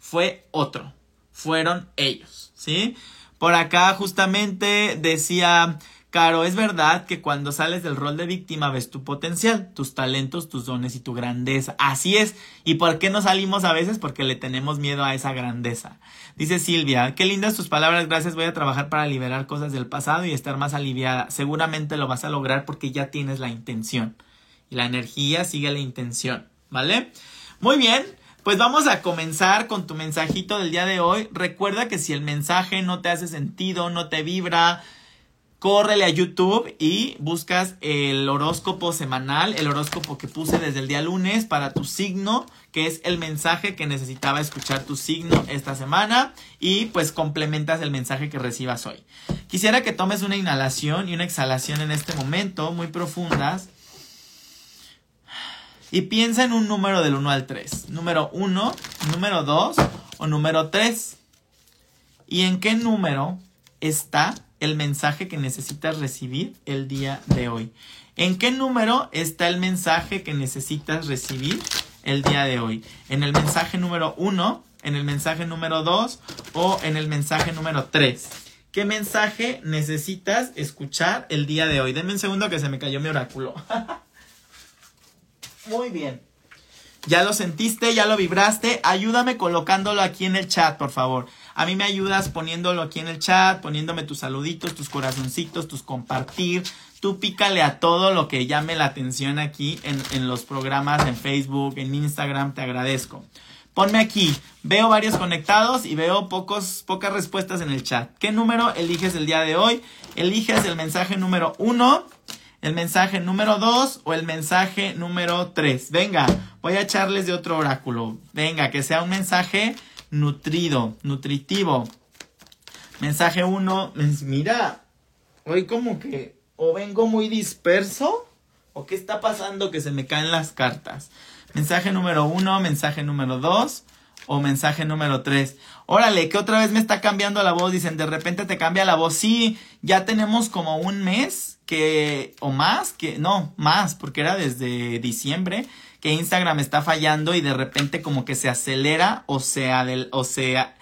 fue otro, fueron ellos, ¿sí? Por acá justamente decía Caro, es verdad que cuando sales del rol de víctima ves tu potencial, tus talentos, tus dones y tu grandeza. Así es. ¿Y por qué no salimos a veces? Porque le tenemos miedo a esa grandeza. Dice Silvia, qué lindas tus palabras, gracias, voy a trabajar para liberar cosas del pasado y estar más aliviada. Seguramente lo vas a lograr porque ya tienes la intención. Y la energía sigue la intención, ¿vale? Muy bien, pues vamos a comenzar con tu mensajito del día de hoy. Recuerda que si el mensaje no te hace sentido, no te vibra, córrele a YouTube y buscas el horóscopo semanal, el horóscopo que puse desde el día lunes para tu signo, que es el mensaje que necesitaba escuchar tu signo esta semana y pues complementas el mensaje que recibas hoy. Quisiera que tomes una inhalación y una exhalación en este momento, muy profundas. Y piensa en un número del 1 al 3. Número 1, número 2 o número 3. ¿Y en qué número está el mensaje que necesitas recibir el día de hoy. ¿En qué número está el mensaje que necesitas recibir el día de hoy? ¿En el mensaje número 1, en el mensaje número 2 o en el mensaje número 3? ¿Qué mensaje necesitas escuchar el día de hoy? Denme un segundo que se me cayó mi oráculo. Muy bien. ¿Ya lo sentiste? ¿Ya lo vibraste? Ayúdame colocándolo aquí en el chat, por favor. A mí me ayudas poniéndolo aquí en el chat, poniéndome tus saluditos, tus corazoncitos, tus compartir. Tú pícale a todo lo que llame la atención aquí en, los programas, en Facebook, en Instagram. Te agradezco. Ponme aquí. Veo varios conectados y veo pocos, pocas respuestas en el chat. ¿Qué número eliges el día de hoy? Eliges el mensaje número uno el mensaje número 2 o el mensaje número 3. Venga, voy a echarles de otro oráculo. Venga, que sea un mensaje nutrido, nutritivo. Mensaje 1, mira, hoy como que o vengo muy disperso o qué está pasando que se me caen las cartas. Mensaje número 1, mensaje número 2 o mensaje número 3. Órale, que otra vez me está cambiando la voz. Dicen, de repente te cambia la voz. Sí, ya tenemos como un mes que, o más, que, no, más, porque era desde diciembre, que Instagram está fallando y de repente como que se acelera o del, o sea,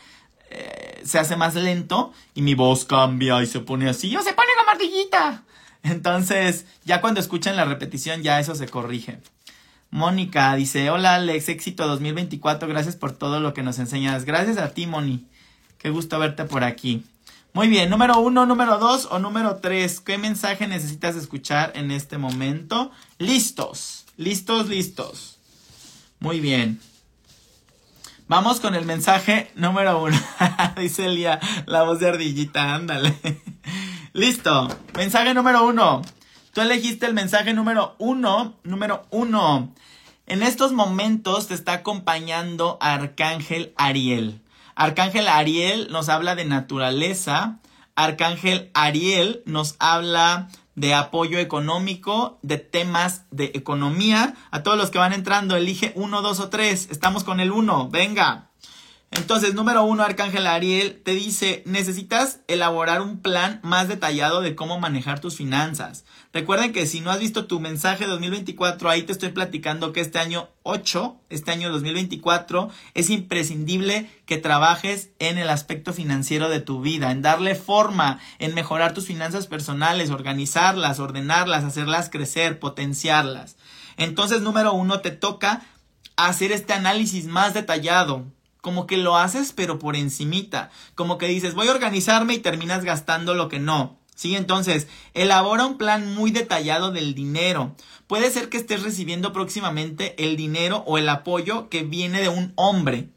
eh, se hace más lento y mi voz cambia y se pone así, o se pone la martillita. Entonces, ya cuando escuchan la repetición, ya eso se corrige. Mónica dice, hola Alex, éxito 2024, gracias por todo lo que nos enseñas. Gracias a ti, Moni. Qué gusto verte por aquí. Muy bien, número uno, número dos o número tres. ¿Qué mensaje necesitas escuchar en este momento? Listos, listos, listos. Muy bien. Vamos con el mensaje número uno. Dice Elia, la voz de ardillita, ándale. Listo. Mensaje número uno. Tú elegiste el mensaje número uno, número uno. En estos momentos te está acompañando Arcángel Ariel. Arcángel Ariel nos habla de naturaleza. Arcángel Ariel nos habla de apoyo económico, de temas de economía. A todos los que van entrando, elige uno, dos o tres. Estamos con el uno. Venga. Entonces, número uno, Arcángel Ariel te dice, necesitas elaborar un plan más detallado de cómo manejar tus finanzas. Recuerden que si no has visto tu mensaje 2024, ahí te estoy platicando que este año 8, este año 2024, es imprescindible que trabajes en el aspecto financiero de tu vida, en darle forma, en mejorar tus finanzas personales, organizarlas, ordenarlas, hacerlas crecer, potenciarlas. Entonces, número uno, te toca hacer este análisis más detallado como que lo haces pero por encimita, como que dices voy a organizarme y terminas gastando lo que no. Sí, entonces, elabora un plan muy detallado del dinero. Puede ser que estés recibiendo próximamente el dinero o el apoyo que viene de un hombre.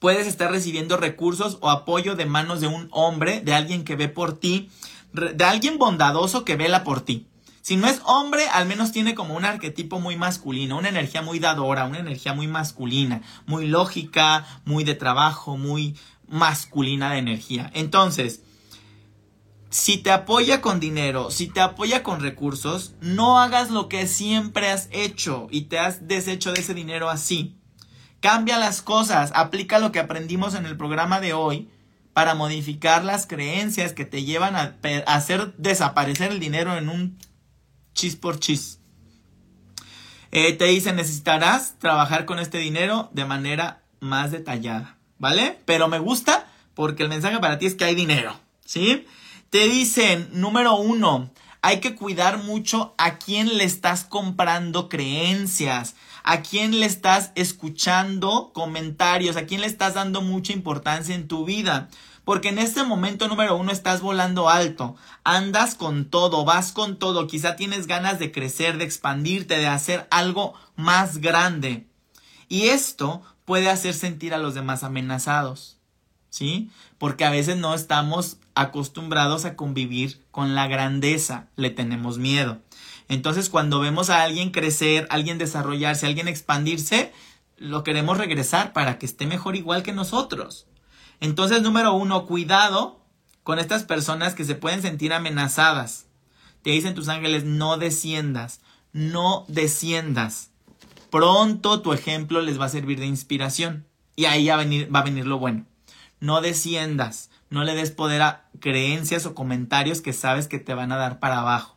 Puedes estar recibiendo recursos o apoyo de manos de un hombre, de alguien que ve por ti, de alguien bondadoso que vela por ti. Si no es hombre, al menos tiene como un arquetipo muy masculino, una energía muy dadora, una energía muy masculina, muy lógica, muy de trabajo, muy masculina de energía. Entonces, si te apoya con dinero, si te apoya con recursos, no hagas lo que siempre has hecho y te has deshecho de ese dinero así. Cambia las cosas, aplica lo que aprendimos en el programa de hoy para modificar las creencias que te llevan a hacer desaparecer el dinero en un chis por chis. Eh, te dice, necesitarás trabajar con este dinero de manera más detallada, ¿vale? Pero me gusta porque el mensaje para ti es que hay dinero, ¿sí? Te dicen, número uno, hay que cuidar mucho a quién le estás comprando creencias, a quién le estás escuchando comentarios, a quién le estás dando mucha importancia en tu vida. Porque en este momento número uno estás volando alto, andas con todo, vas con todo, quizá tienes ganas de crecer, de expandirte, de hacer algo más grande. Y esto puede hacer sentir a los demás amenazados, ¿sí? Porque a veces no estamos acostumbrados a convivir con la grandeza, le tenemos miedo. Entonces, cuando vemos a alguien crecer, alguien desarrollarse, alguien expandirse, lo queremos regresar para que esté mejor igual que nosotros. Entonces, número uno, cuidado con estas personas que se pueden sentir amenazadas. Te dicen tus ángeles, no desciendas, no desciendas. Pronto tu ejemplo les va a servir de inspiración. Y ahí va a venir, lo bueno. No desciendas, no le des poder a creencias o comentarios que sabes que te van a dar para abajo.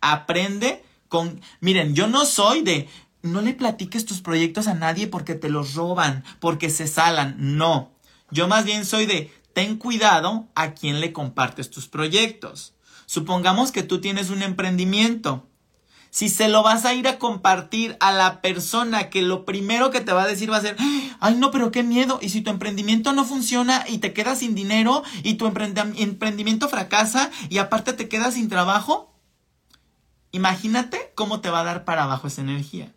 Aprende con... Miren, yo no soy de... No le platiques tus proyectos a nadie porque te los roban, porque se salan. No. Yo más bien soy de... Ten cuidado a quién le compartes tus proyectos. Supongamos que tú tienes un emprendimiento. Si se lo vas a ir a compartir a la persona que lo primero que te va a decir va a ser, ay no, pero qué miedo. Y si tu emprendimiento no funciona y te quedas sin dinero y tu emprendimiento fracasa y aparte te quedas sin trabajo, Imagínate cómo te va a dar para abajo esa energía.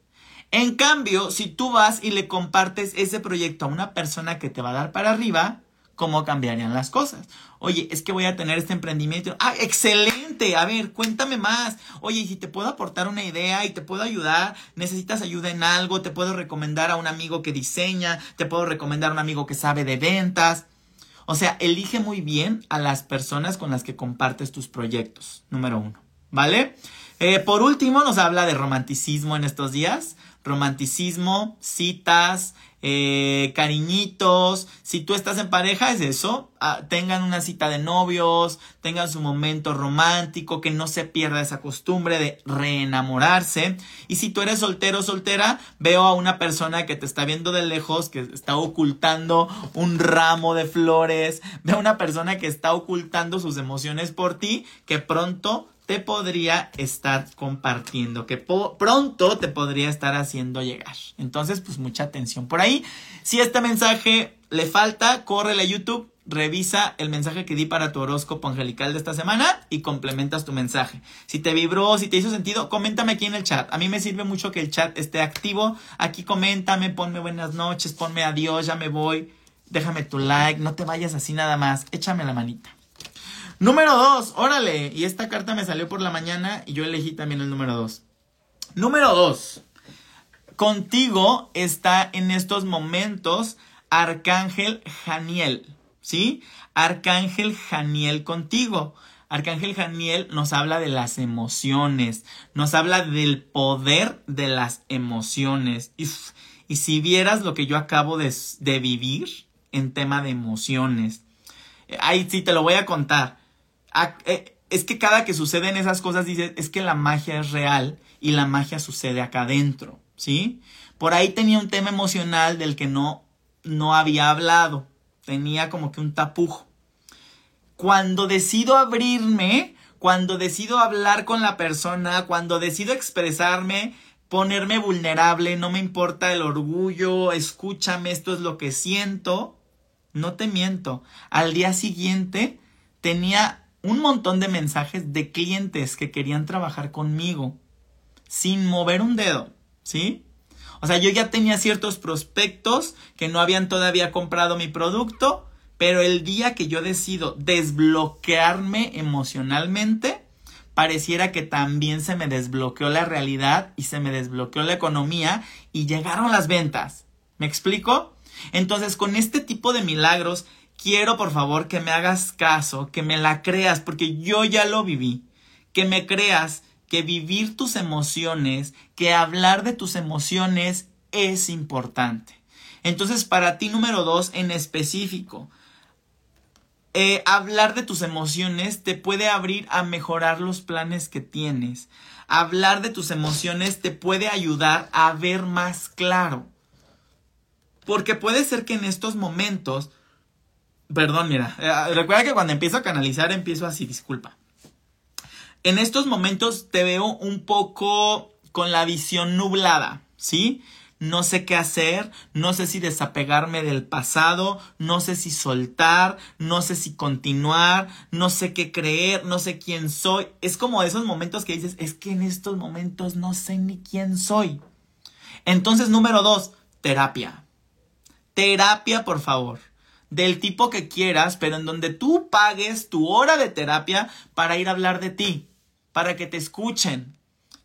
En cambio, si tú vas y le compartes ese proyecto a una persona que te va a dar para arriba, ¿cómo cambiarían las cosas? Oye, es que voy a tener este emprendimiento. Ah, excelente. A ver, cuéntame más. Oye, si te puedo aportar una idea y te puedo ayudar, necesitas ayuda en algo, te puedo recomendar a un amigo que diseña, te puedo recomendar a un amigo que sabe de ventas. O sea, elige muy bien a las personas con las que compartes tus proyectos. Número uno. ¿Vale? Eh, por último, nos habla de romanticismo en estos días. Romanticismo, citas, eh, cariñitos. Si tú estás en pareja, es eso. Ah, tengan una cita de novios, tengan su momento romántico, que no se pierda esa costumbre de reenamorarse. Y si tú eres soltero o soltera, veo a una persona que te está viendo de lejos, que está ocultando un ramo de flores. Veo a una persona que está ocultando sus emociones por ti, que pronto te podría estar compartiendo, que pronto te podría estar haciendo llegar. Entonces, pues mucha atención por ahí. Si este mensaje le falta, córrele a YouTube, revisa el mensaje que di para tu horóscopo angelical de esta semana y complementas tu mensaje. Si te vibró, si te hizo sentido, coméntame aquí en el chat. A mí me sirve mucho que el chat esté activo. Aquí coméntame, ponme buenas noches, ponme adiós, ya me voy. Déjame tu like, no te vayas así nada más. Échame la manita. Número dos, órale. Y esta carta me salió por la mañana y yo elegí también el número dos. Número dos. Contigo está en estos momentos Arcángel Janiel. ¿Sí? Arcángel Janiel contigo. Arcángel Janiel nos habla de las emociones, nos habla del poder de las emociones. Y, si vieras lo que yo acabo de, de vivir en tema de emociones, ahí sí te lo voy a contar. Eh, es que cada que suceden esas cosas dices, es que la magia es real y la magia sucede acá adentro, ¿sí? Por ahí tenía un tema emocional del que no, no había hablado, tenía como que un tapujo. Cuando decido abrirme, cuando decido hablar con la persona, cuando decido expresarme, ponerme vulnerable, no me importa el orgullo, escúchame, esto es lo que siento, no te miento. Al día siguiente tenía un montón de mensajes de clientes que querían trabajar conmigo sin mover un dedo, ¿sí? O sea, yo ya tenía ciertos prospectos que no habían todavía comprado mi producto, pero el día que yo decido desbloquearme emocionalmente, pareciera que también se me desbloqueó la realidad y se me desbloqueó la economía y llegaron las ventas. ¿Me explico? Entonces, con este tipo de milagros, quiero por favor que me hagas caso, que me la creas, porque yo ya lo viví. Que me creas que vivir tus emociones, que hablar de tus emociones es importante. Entonces, para ti, número dos, en específico, eh, hablar de tus emociones te puede abrir a mejorar los planes que tienes. Hablar de tus emociones te puede ayudar a ver más claro. Porque puede ser que en estos momentos, perdón, mira, eh, recuerda que cuando empiezo a canalizar empiezo así, disculpa. En estos momentos te veo un poco con la visión nublada, ¿sí? no sé qué hacer, no sé si desapegarme del pasado, no sé si soltar, no sé si continuar, no sé qué creer, no sé quién soy. Es como esos momentos que dices, es que en estos momentos no sé ni quién soy. Entonces, número dos, terapia. Terapia, por favor. Del tipo que quieras, pero en donde tú pagues tu hora de terapia para ir a hablar de ti, para que te escuchen,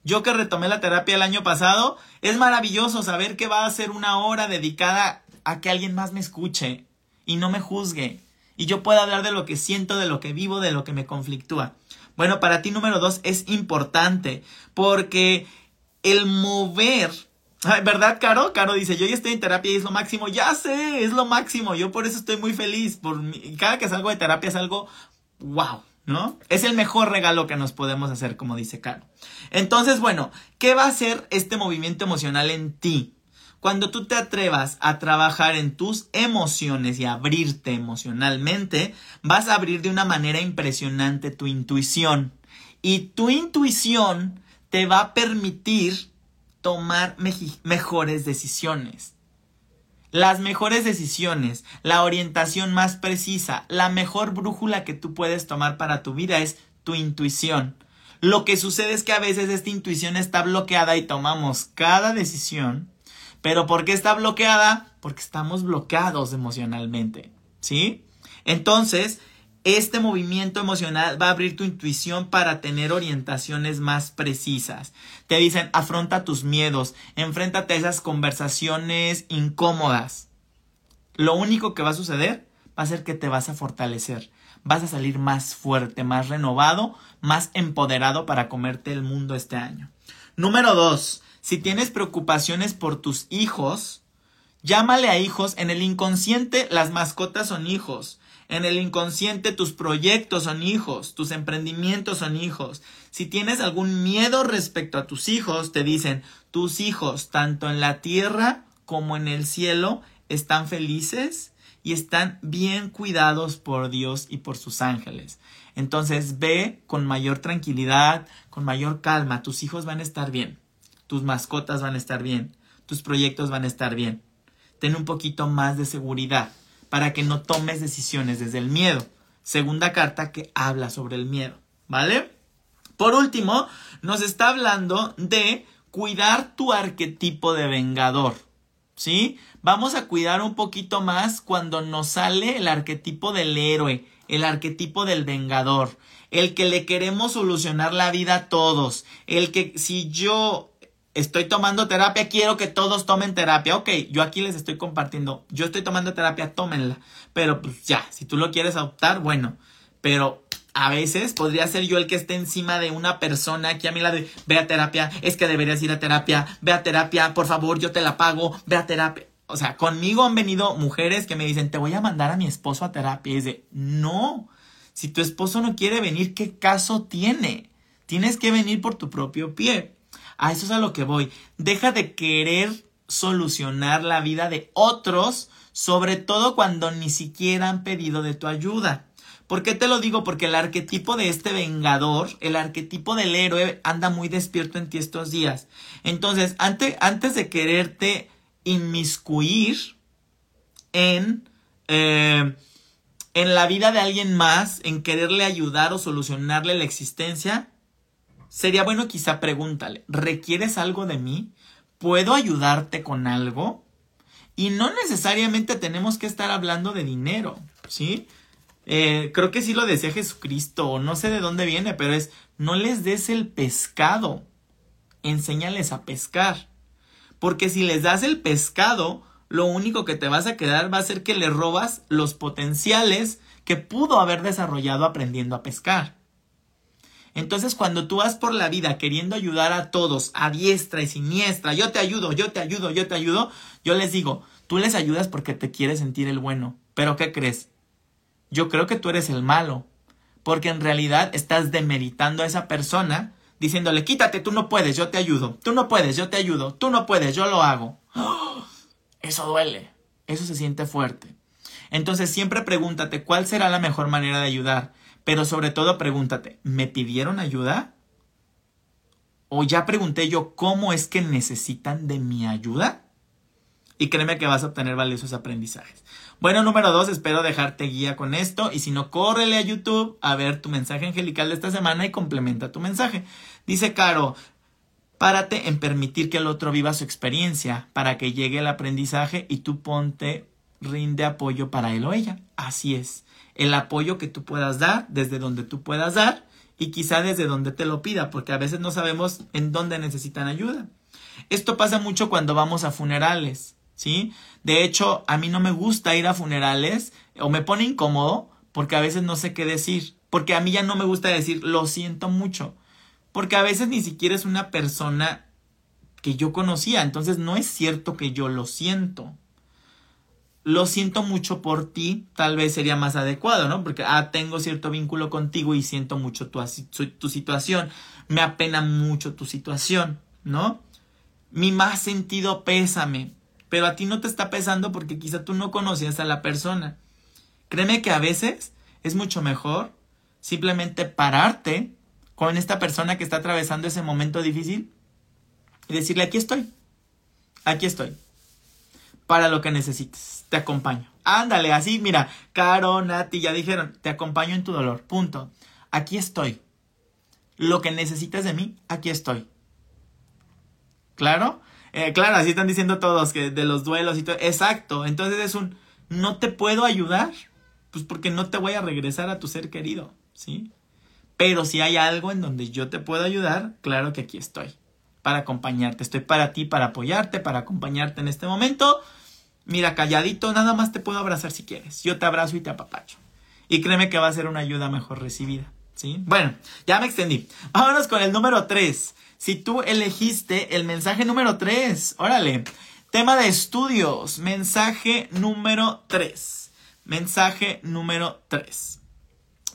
yo que retomé la terapia el año pasado, es maravilloso saber que va a ser una hora dedicada a que alguien más me escuche y no me juzgue. Y yo pueda hablar de lo que siento, de lo que vivo, de lo que me conflictúa. Bueno, para ti número dos es importante porque el mover ¿Verdad, Caro? Caro dice, yo ya estoy en terapia y es lo máximo. Ya sé, es lo máximo. Yo por eso estoy muy feliz. Por Cada que salgo de terapia es algo wow. ¿no? Es el mejor regalo que nos podemos hacer, como dice Caro. Entonces, bueno, ¿qué va a hacer este movimiento emocional en ti? Cuando tú te atrevas a trabajar en tus emociones y abrirte emocionalmente, vas a abrir de una manera impresionante tu intuición. Y tu intuición te va a permitir tomar mejores decisiones. Las mejores decisiones, la orientación más precisa, la mejor brújula que tú puedes tomar para tu vida es tu intuición. Lo que sucede es que a veces esta intuición está bloqueada y tomamos cada decisión. Pero ¿por qué está bloqueada? Porque estamos bloqueados emocionalmente. ¿Sí? Entonces, este movimiento emocional va a abrir tu intuición para tener orientaciones más precisas. Te dicen, afronta tus miedos, enfréntate a esas conversaciones incómodas. Lo único que va a suceder va a ser que te vas a fortalecer. Vas a salir más fuerte, más renovado, más empoderado para comerte el mundo este año. Número dos, si tienes preocupaciones por tus hijos, llámale a hijos. En el inconsciente las mascotas son hijos. En el inconsciente tus proyectos son hijos, tus emprendimientos son hijos. Si tienes algún miedo respecto a tus hijos, te dicen, tus hijos, tanto en la tierra como en el cielo, están felices y están bien cuidados por Dios y por sus ángeles. Entonces ve con mayor tranquilidad, con mayor calma, tus hijos van a estar bien, tus mascotas van a estar bien, tus proyectos van a estar bien. Ten un poquito más de seguridad para que no tomes decisiones desde el miedo. Segunda carta que habla sobre el miedo, ¿vale? Por último, nos está hablando de cuidar tu arquetipo de vengador, ¿sí? Vamos a cuidar un poquito más cuando nos sale el arquetipo del héroe, el arquetipo del vengador, el que le queremos solucionar la vida a todos, el que si yo estoy tomando terapia, quiero que todos tomen terapia. Ok, yo aquí les estoy compartiendo. Yo estoy tomando terapia, tómenla. Pero pues ya, si tú lo quieres adoptar, bueno. Pero a veces podría ser yo el que esté encima de una persona que a mí la de, ve a terapia, es que deberías ir a terapia, ve a terapia, por favor, yo te la pago, ve a terapia. O sea, conmigo han venido mujeres que me dicen, te voy a mandar a mi esposo a terapia. Y dice, no, si tu esposo no quiere venir, ¿qué caso tiene? Tienes que venir por tu propio pie. A eso es a lo que voy. Deja de querer solucionar la vida de otros, sobre todo cuando ni siquiera han pedido de tu ayuda. ¿Por qué te lo digo? Porque el arquetipo de este vengador, el arquetipo del héroe, anda muy despierto en ti estos días. Entonces, antes, antes de quererte inmiscuir en, eh, en la vida de alguien más, en quererle ayudar o solucionarle la existencia, sería bueno quizá pregúntale, ¿requieres algo de mí? ¿Puedo ayudarte con algo? Y no necesariamente tenemos que estar hablando de dinero, ¿sí? Eh, creo que sí lo decía Jesucristo, no sé de dónde viene, pero es, no les des el pescado, enséñales a pescar. Porque si les das el pescado, lo único que te vas a quedar va a ser que le robas los potenciales que pudo haber desarrollado aprendiendo a pescar. Entonces, cuando tú vas por la vida queriendo ayudar a todos, a diestra y siniestra, yo te ayudo, yo te ayudo, yo te ayudo, yo les digo, tú les ayudas porque te quieres sentir el bueno. Pero ¿qué crees? Yo creo que tú eres el malo, porque en realidad estás demeritando a esa persona diciéndole, quítate, tú no puedes, yo te ayudo, tú no puedes, yo te ayudo, tú no puedes, yo lo hago. Eso duele, eso se siente fuerte. Entonces siempre pregúntate cuál será la mejor manera de ayudar, pero sobre todo pregúntate, ¿me pidieron ayuda? ¿O ya pregunté yo cómo es que necesitan de mi ayuda? Y créeme que vas a obtener valiosos aprendizajes. Bueno, número dos, espero dejarte guía con esto. Y si no, córrele a YouTube a ver tu mensaje angelical de esta semana y complementa tu mensaje. Dice Caro, párate en permitir que el otro viva su experiencia para que llegue el aprendizaje y tú ponte, rinde apoyo para él o ella. Así es. El apoyo que tú puedas dar, desde donde tú puedas dar y quizá desde donde te lo pida, porque a veces no sabemos en dónde necesitan ayuda. Esto pasa mucho cuando vamos a funerales. ¿sí? De hecho, a mí no me gusta ir a funerales o me pone incómodo porque a veces no sé qué decir, porque a mí ya no me gusta decir lo siento mucho, porque a veces ni siquiera es una persona que yo conocía, entonces no es cierto que yo lo siento. Lo siento mucho por ti, tal vez sería más adecuado, ¿no? Porque, ah, tengo cierto vínculo contigo y siento mucho tu, tu situación, me apena mucho tu situación, ¿no? Mi más sentido pésame, pero a ti no te está pesando porque quizá tú no conocías a la persona. Créeme que a veces es mucho mejor simplemente pararte con esta persona que está atravesando ese momento difícil y decirle, aquí estoy, aquí estoy, para lo que necesites, te acompaño. Ándale, así, mira, Caro, Nati, ya dijeron, te acompaño en tu dolor, punto. Aquí estoy. Lo que necesites de mí, aquí estoy. ¿Claro? Eh, claro, así están diciendo todos que de los duelos y todo. Exacto. Entonces es un no te puedo ayudar, pues porque no te voy a regresar a tu ser querido, ¿sí? Pero si hay algo en donde yo te puedo ayudar, claro que aquí estoy para acompañarte. Estoy para ti, para apoyarte, para acompañarte en este momento. Mira, calladito, nada más te puedo abrazar si quieres. Yo te abrazo y te apapacho. Y créeme que va a ser una ayuda mejor recibida. ¿Sí? Bueno, ya me extendí. Vámonos con el número 3 si tú elegiste el mensaje número 3. Órale. Tema de estudios. Mensaje número 3. Mensaje número 3.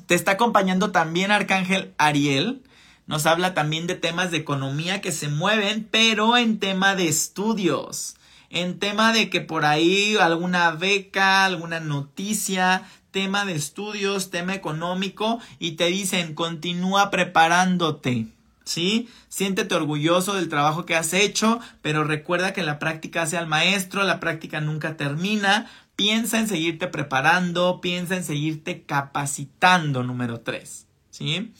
Te está acompañando también Arcángel Ariel. Nos habla también de temas de economía que se mueven, pero en tema de estudios. En tema de que por ahí alguna beca, alguna noticia, tema de estudios, tema económico, y te dicen continúa preparándote. ¿sí? Siéntete orgulloso del trabajo que has hecho, pero recuerda que la práctica hace al maestro, la práctica nunca termina. Piensa en seguirte preparando, piensa en seguirte capacitando, número tres, ¿sí?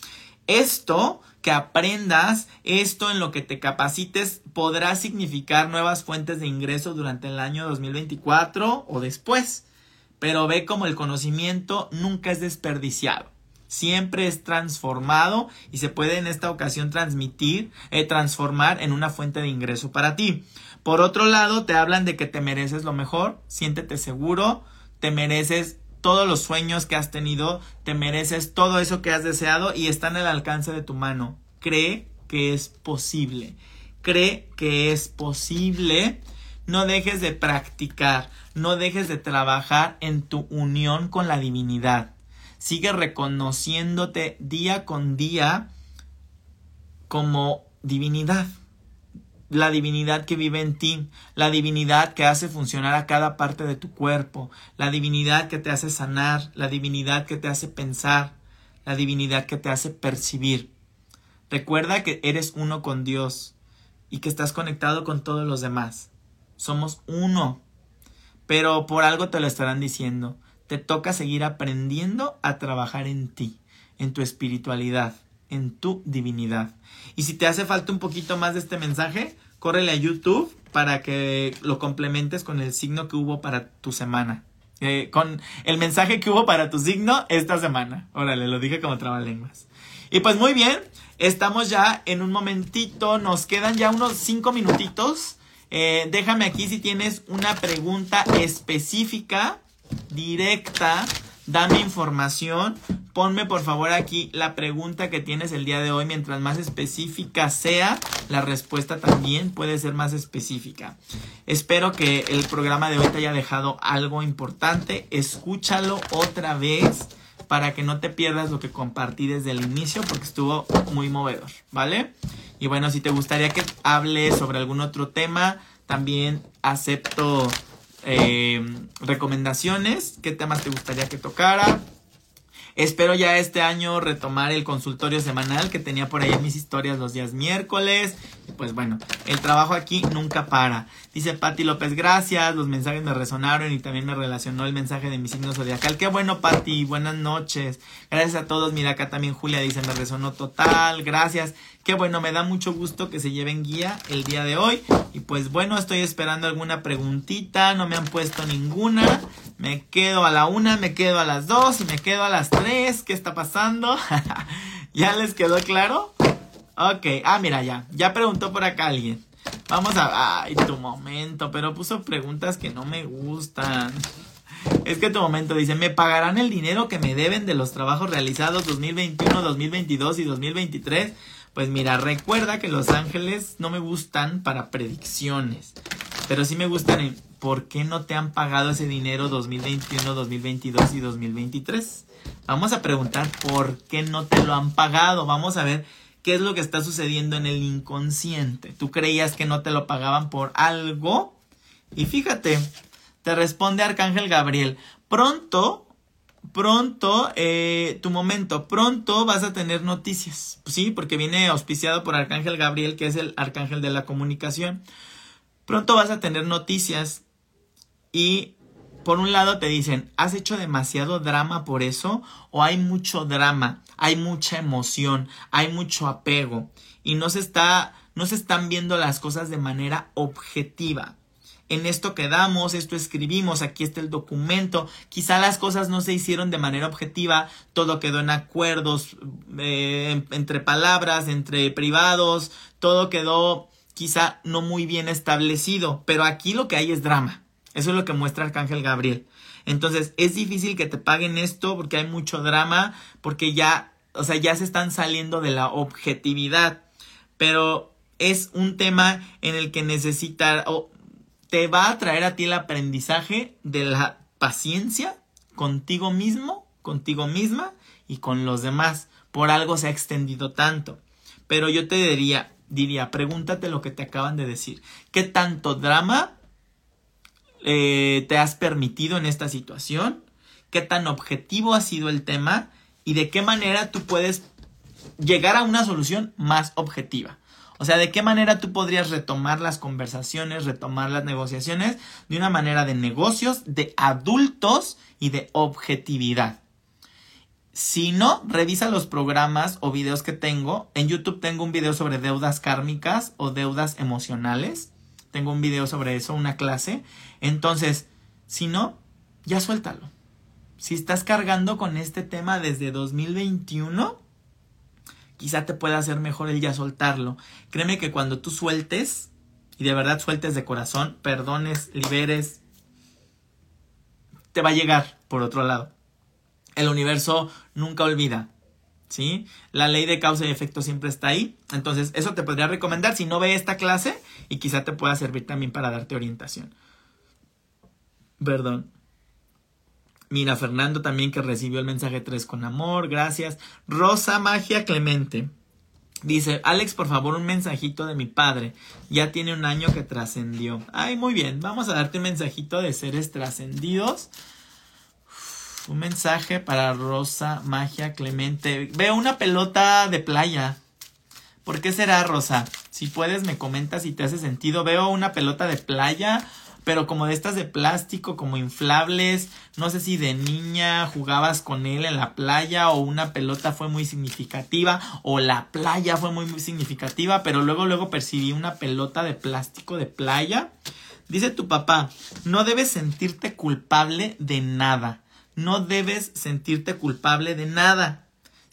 Esto que aprendas, esto en lo que te capacites, podrá significar nuevas fuentes de ingreso durante el año 2024 o después. Pero ve como el conocimiento nunca es desperdiciado siempre es transformado y se puede en esta ocasión transmitir, eh, transformar en una fuente de ingreso para ti. Por otro lado, te hablan de que te mereces lo mejor, siéntete seguro, te mereces todos los sueños que has tenido, te mereces todo eso que has deseado y están al alcance de tu mano. Cree que es posible. Cree que es posible. No dejes de practicar, no dejes de trabajar en tu unión con la divinidad. Sigue reconociéndote día con día como divinidad. La divinidad que vive en ti, la divinidad que hace funcionar a cada parte de tu cuerpo, la divinidad que te hace sanar, la divinidad que te hace pensar, la divinidad que te hace percibir. Recuerda que eres uno con Dios y que estás conectado con todos los demás. Somos uno. Pero por algo te lo estarán diciendo te toca seguir aprendiendo a trabajar en ti, en tu espiritualidad, en tu divinidad. Y si te hace falta un poquito más de este mensaje, córrele a YouTube para que lo complementes con el signo que hubo para tu semana. Eh, con el mensaje que hubo para tu signo esta semana. Órale, lo dije como trabalenguas. Y pues muy bien, estamos ya en un momentito, nos quedan ya unos cinco minutitos. Eh, déjame aquí si tienes una pregunta específica, directa, dame información. Ponme por favor aquí la pregunta que tienes el día de hoy. Mientras más específica sea, la respuesta también puede ser más específica. Espero que el programa de hoy te haya dejado algo importante. Escúchalo otra vez para que no te pierdas lo que compartí desde el inicio porque estuvo muy movedor, ¿vale? Y bueno, si te gustaría que hable sobre algún otro tema, también acepto eh, recomendaciones. ¿Qué temas te gustaría que tocara? Espero ya este año retomar el consultorio semanal que tenía por ahí en mis historias los días miércoles. Pues bueno, el trabajo aquí nunca para. Dice Patti López, gracias. Los mensajes me resonaron y también me relacionó el mensaje de mi signo zodiacal. Qué bueno, Patti. Buenas noches. Gracias a todos. Mira, acá también Julia dice, me resonó total. Gracias. Qué bueno, me da mucho gusto que se lleven guía el día de hoy. Y pues bueno, estoy esperando alguna preguntita. No me han puesto ninguna. Me quedo a la una, me quedo a las dos y me quedo a las tres. ¿Qué está pasando? ¿Ya les quedó claro? Ok, ah, mira, ya. Ya preguntó por acá alguien. Vamos a... Ay, tu momento, pero puso preguntas que no me gustan. Es que tu momento dice, ¿me pagarán el dinero que me deben de los trabajos realizados 2021, 2022 y 2023? Pues mira, recuerda que los ángeles no me gustan para predicciones, pero sí me gustan en por qué no te han pagado ese dinero 2021, 2022 y 2023. Vamos a preguntar por qué no te lo han pagado. Vamos a ver qué es lo que está sucediendo en el inconsciente. Tú creías que no te lo pagaban por algo y fíjate, te responde Arcángel Gabriel. Pronto, pronto, eh, tu momento, pronto vas a tener noticias. Sí, porque viene auspiciado por Arcángel Gabriel, que es el Arcángel de la comunicación. Pronto vas a tener noticias y por un lado te dicen, ¿has hecho demasiado drama por eso? ¿O hay mucho drama, hay mucha emoción, hay mucho apego y no se está, no se están viendo las cosas de manera objetiva? En esto quedamos, esto escribimos, aquí está el documento. Quizá las cosas no se hicieron de manera objetiva, todo quedó en acuerdos eh, entre palabras, entre privados, todo quedó quizá no muy bien establecido, pero aquí lo que hay es drama. Eso es lo que muestra Arcángel Gabriel. Entonces, es difícil que te paguen esto porque hay mucho drama, porque ya, o sea, ya se están saliendo de la objetividad. Pero es un tema en el que necesita o te va a traer a ti el aprendizaje de la paciencia contigo mismo, contigo misma y con los demás. Por algo se ha extendido tanto. Pero yo te diría, diría, pregúntate lo que te acaban de decir. ¿Qué tanto drama eh, te has permitido en esta situación, qué tan objetivo ha sido el tema y de qué manera tú puedes llegar a una solución más objetiva. O sea, de qué manera tú podrías retomar las conversaciones, retomar las negociaciones de una manera de negocios, de adultos y de objetividad. Si no, revisa los programas o videos que tengo. En YouTube tengo un video sobre deudas kármicas o deudas emocionales. Tengo un video sobre eso, una clase. Entonces, si no, ya suéltalo. Si estás cargando con este tema desde 2021, quizá te pueda hacer mejor el ya soltarlo. Créeme que cuando tú sueltes, y de verdad sueltes de corazón, perdones, liberes, te va a llegar por otro lado. El universo nunca olvida. ¿sí? La ley de causa y efecto siempre está ahí. Entonces, eso te podría recomendar si no ve esta clase y quizá te pueda servir también para darte orientación. Perdón. Mira, Fernando también que recibió el mensaje 3 con amor, gracias. Rosa Magia Clemente. Dice, Alex, por favor, un mensajito de mi padre. Ya tiene un año que trascendió. Ay, muy bien. Vamos a darte un mensajito de seres trascendidos. Un mensaje para Rosa Magia Clemente. Veo una pelota de playa. ¿Por qué será, Rosa? Si puedes, me comentas si te hace sentido. Veo una pelota de playa, pero como de estas de plástico, como inflables. No sé si de niña jugabas con él en la playa o una pelota fue muy significativa o la playa fue muy, muy significativa, pero luego, luego percibí una pelota de plástico de playa Dice tu papá, no debes sentirte culpable de nada. No debes sentirte culpable de nada.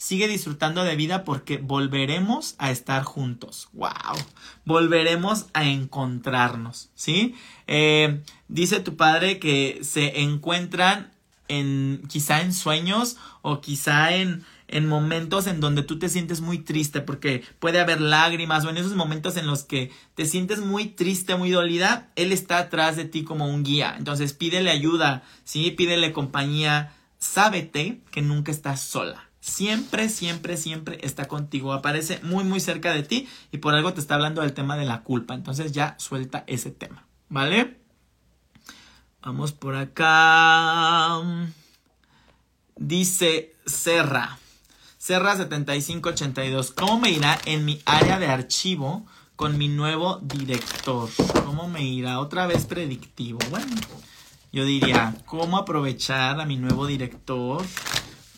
Sigue disfrutando de vida porque volveremos a estar juntos. ¡Wow! Volveremos a encontrarnos, ¿sí? Eh, dice tu padre que se encuentran en quizá en sueños o quizá en en momentos en donde tú te sientes muy triste, porque puede haber lágrimas o en esos momentos en los que te sientes muy triste, muy dolida, Él está atrás de ti como un guía. Entonces pídele ayuda, ¿sí? Pídele compañía. Sábete que nunca estás sola. Siempre, siempre, siempre está contigo. Aparece muy, muy cerca de ti y por algo te está hablando del tema de la culpa. Entonces ya suelta ese tema. ¿Vale? Vamos por acá. Dice Serra. Serra 7582. ¿Cómo me irá en mi área de archivo con mi nuevo director? ¿Cómo me irá? Otra vez predictivo. Bueno, yo diría, ¿cómo aprovechar a mi nuevo director?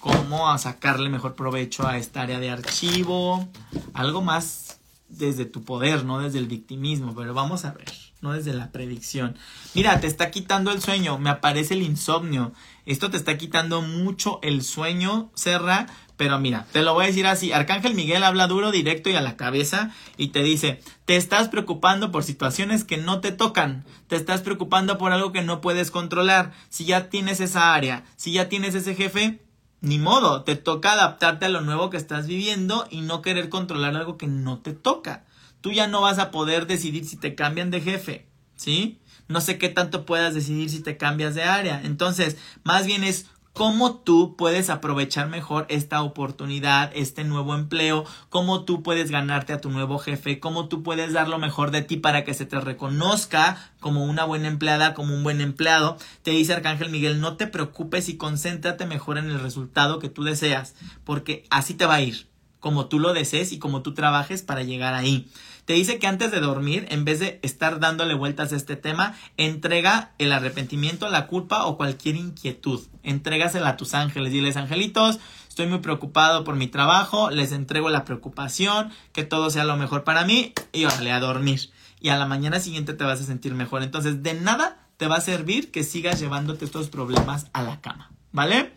¿Cómo sacarle mejor provecho a esta área de archivo? Algo más desde tu poder, no desde el victimismo, pero vamos a ver, no desde la predicción. Mira, te está quitando el sueño, me aparece el insomnio. Esto te está quitando mucho el sueño, Serra, pero mira, te lo voy a decir así. Arcángel Miguel habla duro, directo y a la cabeza y te dice, te estás preocupando por situaciones que no te tocan, te estás preocupando por algo que no puedes controlar. Si ya tienes esa área, si ya tienes ese jefe, ni modo, te toca adaptarte a lo nuevo que estás viviendo y no querer controlar algo que no te toca. Tú ya no vas a poder decidir si te cambian de jefe, ¿sí? No sé qué tanto puedas decidir si te cambias de área. Entonces, más bien es cómo tú puedes aprovechar mejor esta oportunidad, este nuevo empleo, cómo tú puedes ganarte a tu nuevo jefe, cómo tú puedes dar lo mejor de ti para que se te reconozca como una buena empleada, como un buen empleado. Te dice Arcángel Miguel, no te preocupes y concéntrate mejor en el resultado que tú deseas, porque así te va a ir, como tú lo desees y como tú trabajes para llegar ahí. Te dice que antes de dormir, en vez de estar dándole vueltas a este tema, entrega el arrepentimiento, la culpa o cualquier inquietud. Entrégasela a tus ángeles. Diles, angelitos, estoy muy preocupado por mi trabajo, les entrego la preocupación, que todo sea lo mejor para mí y órale a dormir. Y a la mañana siguiente te vas a sentir mejor. Entonces, de nada te va a servir que sigas llevándote estos problemas a la cama. ¿Vale?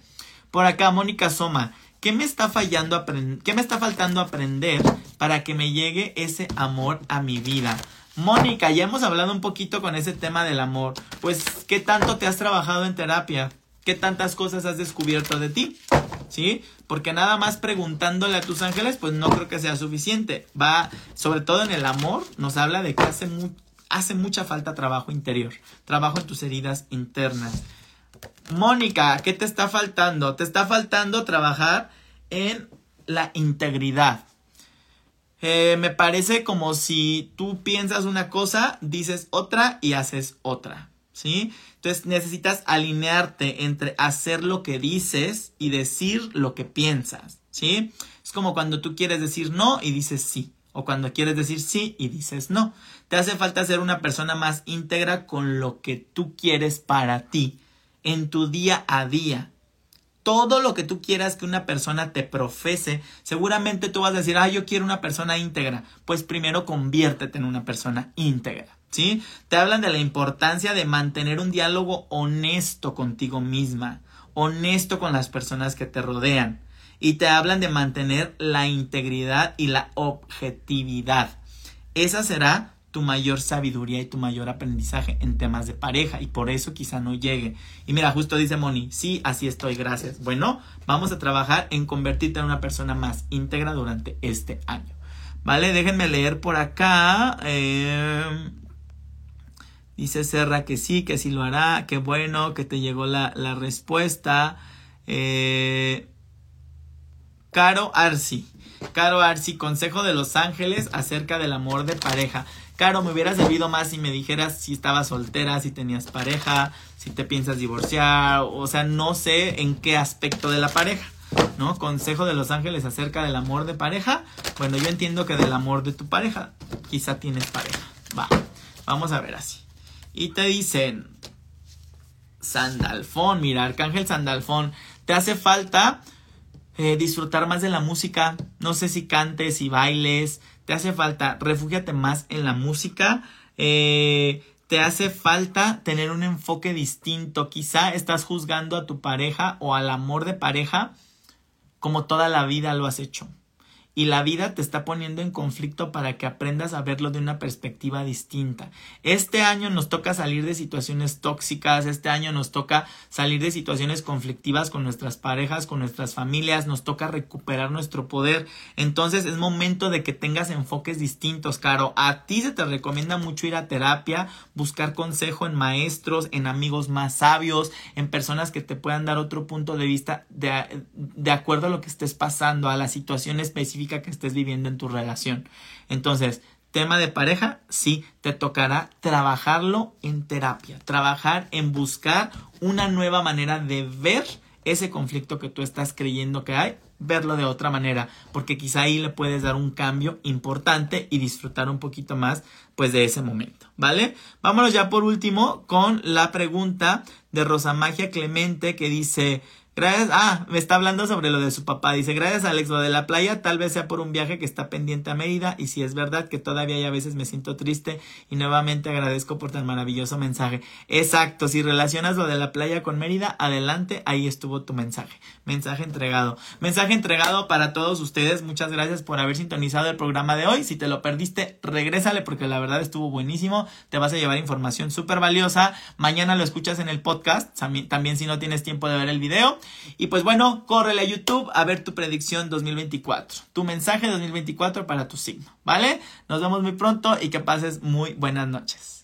Por acá, Mónica Soma. ¿Qué me está fallando qué me está faltando aprender para que me llegue ese amor a mi vida? Mónica, ya hemos hablado un poquito con ese tema del amor. Pues, ¿qué tanto te has trabajado en terapia? ¿Qué tantas cosas has descubierto de ti? ¿Sí? Porque nada más preguntándole a tus ángeles, pues no creo que sea suficiente. Va, sobre todo en el amor, nos habla de que hace, hace mucha falta trabajo interior, trabajo en tus heridas internas. Mónica, ¿qué te está faltando? Te está faltando trabajar en la integridad. Eh, me parece como si tú piensas una cosa, dices otra y haces otra. ¿Sí? Entonces necesitas alinearte entre hacer lo que dices y decir lo que piensas. ¿Sí? Es como cuando tú quieres decir no y dices sí. O cuando quieres decir sí y dices no. Te hace falta ser una persona más íntegra con lo que tú quieres para ti en tu día a día. Todo lo que tú quieras que una persona te profese, seguramente tú vas a decir, ah, yo quiero una persona íntegra. Pues primero conviértete en una persona íntegra. ¿Sí? Te hablan de la importancia de mantener un diálogo honesto contigo misma, honesto con las personas que te rodean. Y te hablan de mantener la integridad y la objetividad. Esa será tu mayor sabiduría y tu mayor aprendizaje en temas de pareja y por eso quizá no llegue. Y mira, justo dice Moni, sí, así estoy, gracias. Bueno, vamos a trabajar en convertirte en una persona más íntegra durante este año. Vale, déjenme leer por acá. Em, dice Serra que sí, que sí lo hará, que bueno, que te llegó la, respuesta. Eh, Caro Arsi. Caro Arsi, consejo de los ángeles acerca del amor de pareja. Caro, me hubieras debido más si me dijeras si estabas soltera, si tenías pareja, si te piensas divorciar, o sea, no sé en qué aspecto de la pareja, ¿no? Consejo de los ángeles acerca del amor de pareja. Bueno, yo entiendo que del amor de tu pareja, quizá tienes pareja. Va, vamos a ver así. Y te dicen, Sandalfón, mira, Arcángel Sandalfón, te hace falta eh, disfrutar más de la música. No sé si cantes y bailes, te hace falta, refúgiate más en la música. Eh, te hace falta tener un enfoque distinto. Quizá estás juzgando a tu pareja o al amor de pareja como toda la vida lo has hecho y la vida te está poniendo en conflicto para que aprendas a verlo de una perspectiva distinta. Este año nos toca salir de situaciones tóxicas, este año nos toca salir de situaciones conflictivas con nuestras parejas, con nuestras familias, nos toca recuperar nuestro poder. Entonces es momento de que tengas enfoques distintos, Caro. A ti se te recomienda mucho ir a terapia, buscar consejo en maestros, en amigos más sabios, en personas que te puedan dar otro punto de vista de, de acuerdo a lo que estés pasando, a la situación específica que estés viviendo en tu relación. Entonces, tema de pareja, sí, te tocará trabajarlo en terapia, trabajar en buscar una nueva manera de ver ese conflicto que tú estás creyendo que hay, verlo de otra manera, porque quizá ahí le puedes dar un cambio importante y disfrutar un poquito más pues de ese momento, ¿vale? Vámonos ya por último con la pregunta de Rosa Magia Clemente que dice, Gracias, ah, me está hablando sobre lo de su papá. Dice, gracias Alex, lo de la playa tal vez sea por un viaje que está pendiente a Mérida y si es verdad que todavía hay a veces me siento triste y nuevamente agradezco por tan maravilloso mensaje. Exacto, si relacionas lo de la playa con Mérida, adelante, ahí estuvo tu mensaje. Mensaje entregado. Mensaje entregado para todos ustedes. Muchas gracias por haber sintonizado el programa de hoy. Si te lo perdiste, regrésale porque la verdad estuvo buenísimo. Te vas a llevar información súper valiosa. Mañana lo escuchas en el podcast, también si no tienes tiempo de ver el video. Y pues bueno, córrele a YouTube a ver tu predicción 2024, tu mensaje 2024 para tu signo, ¿vale? Nos vemos muy pronto y que pases muy buenas noches.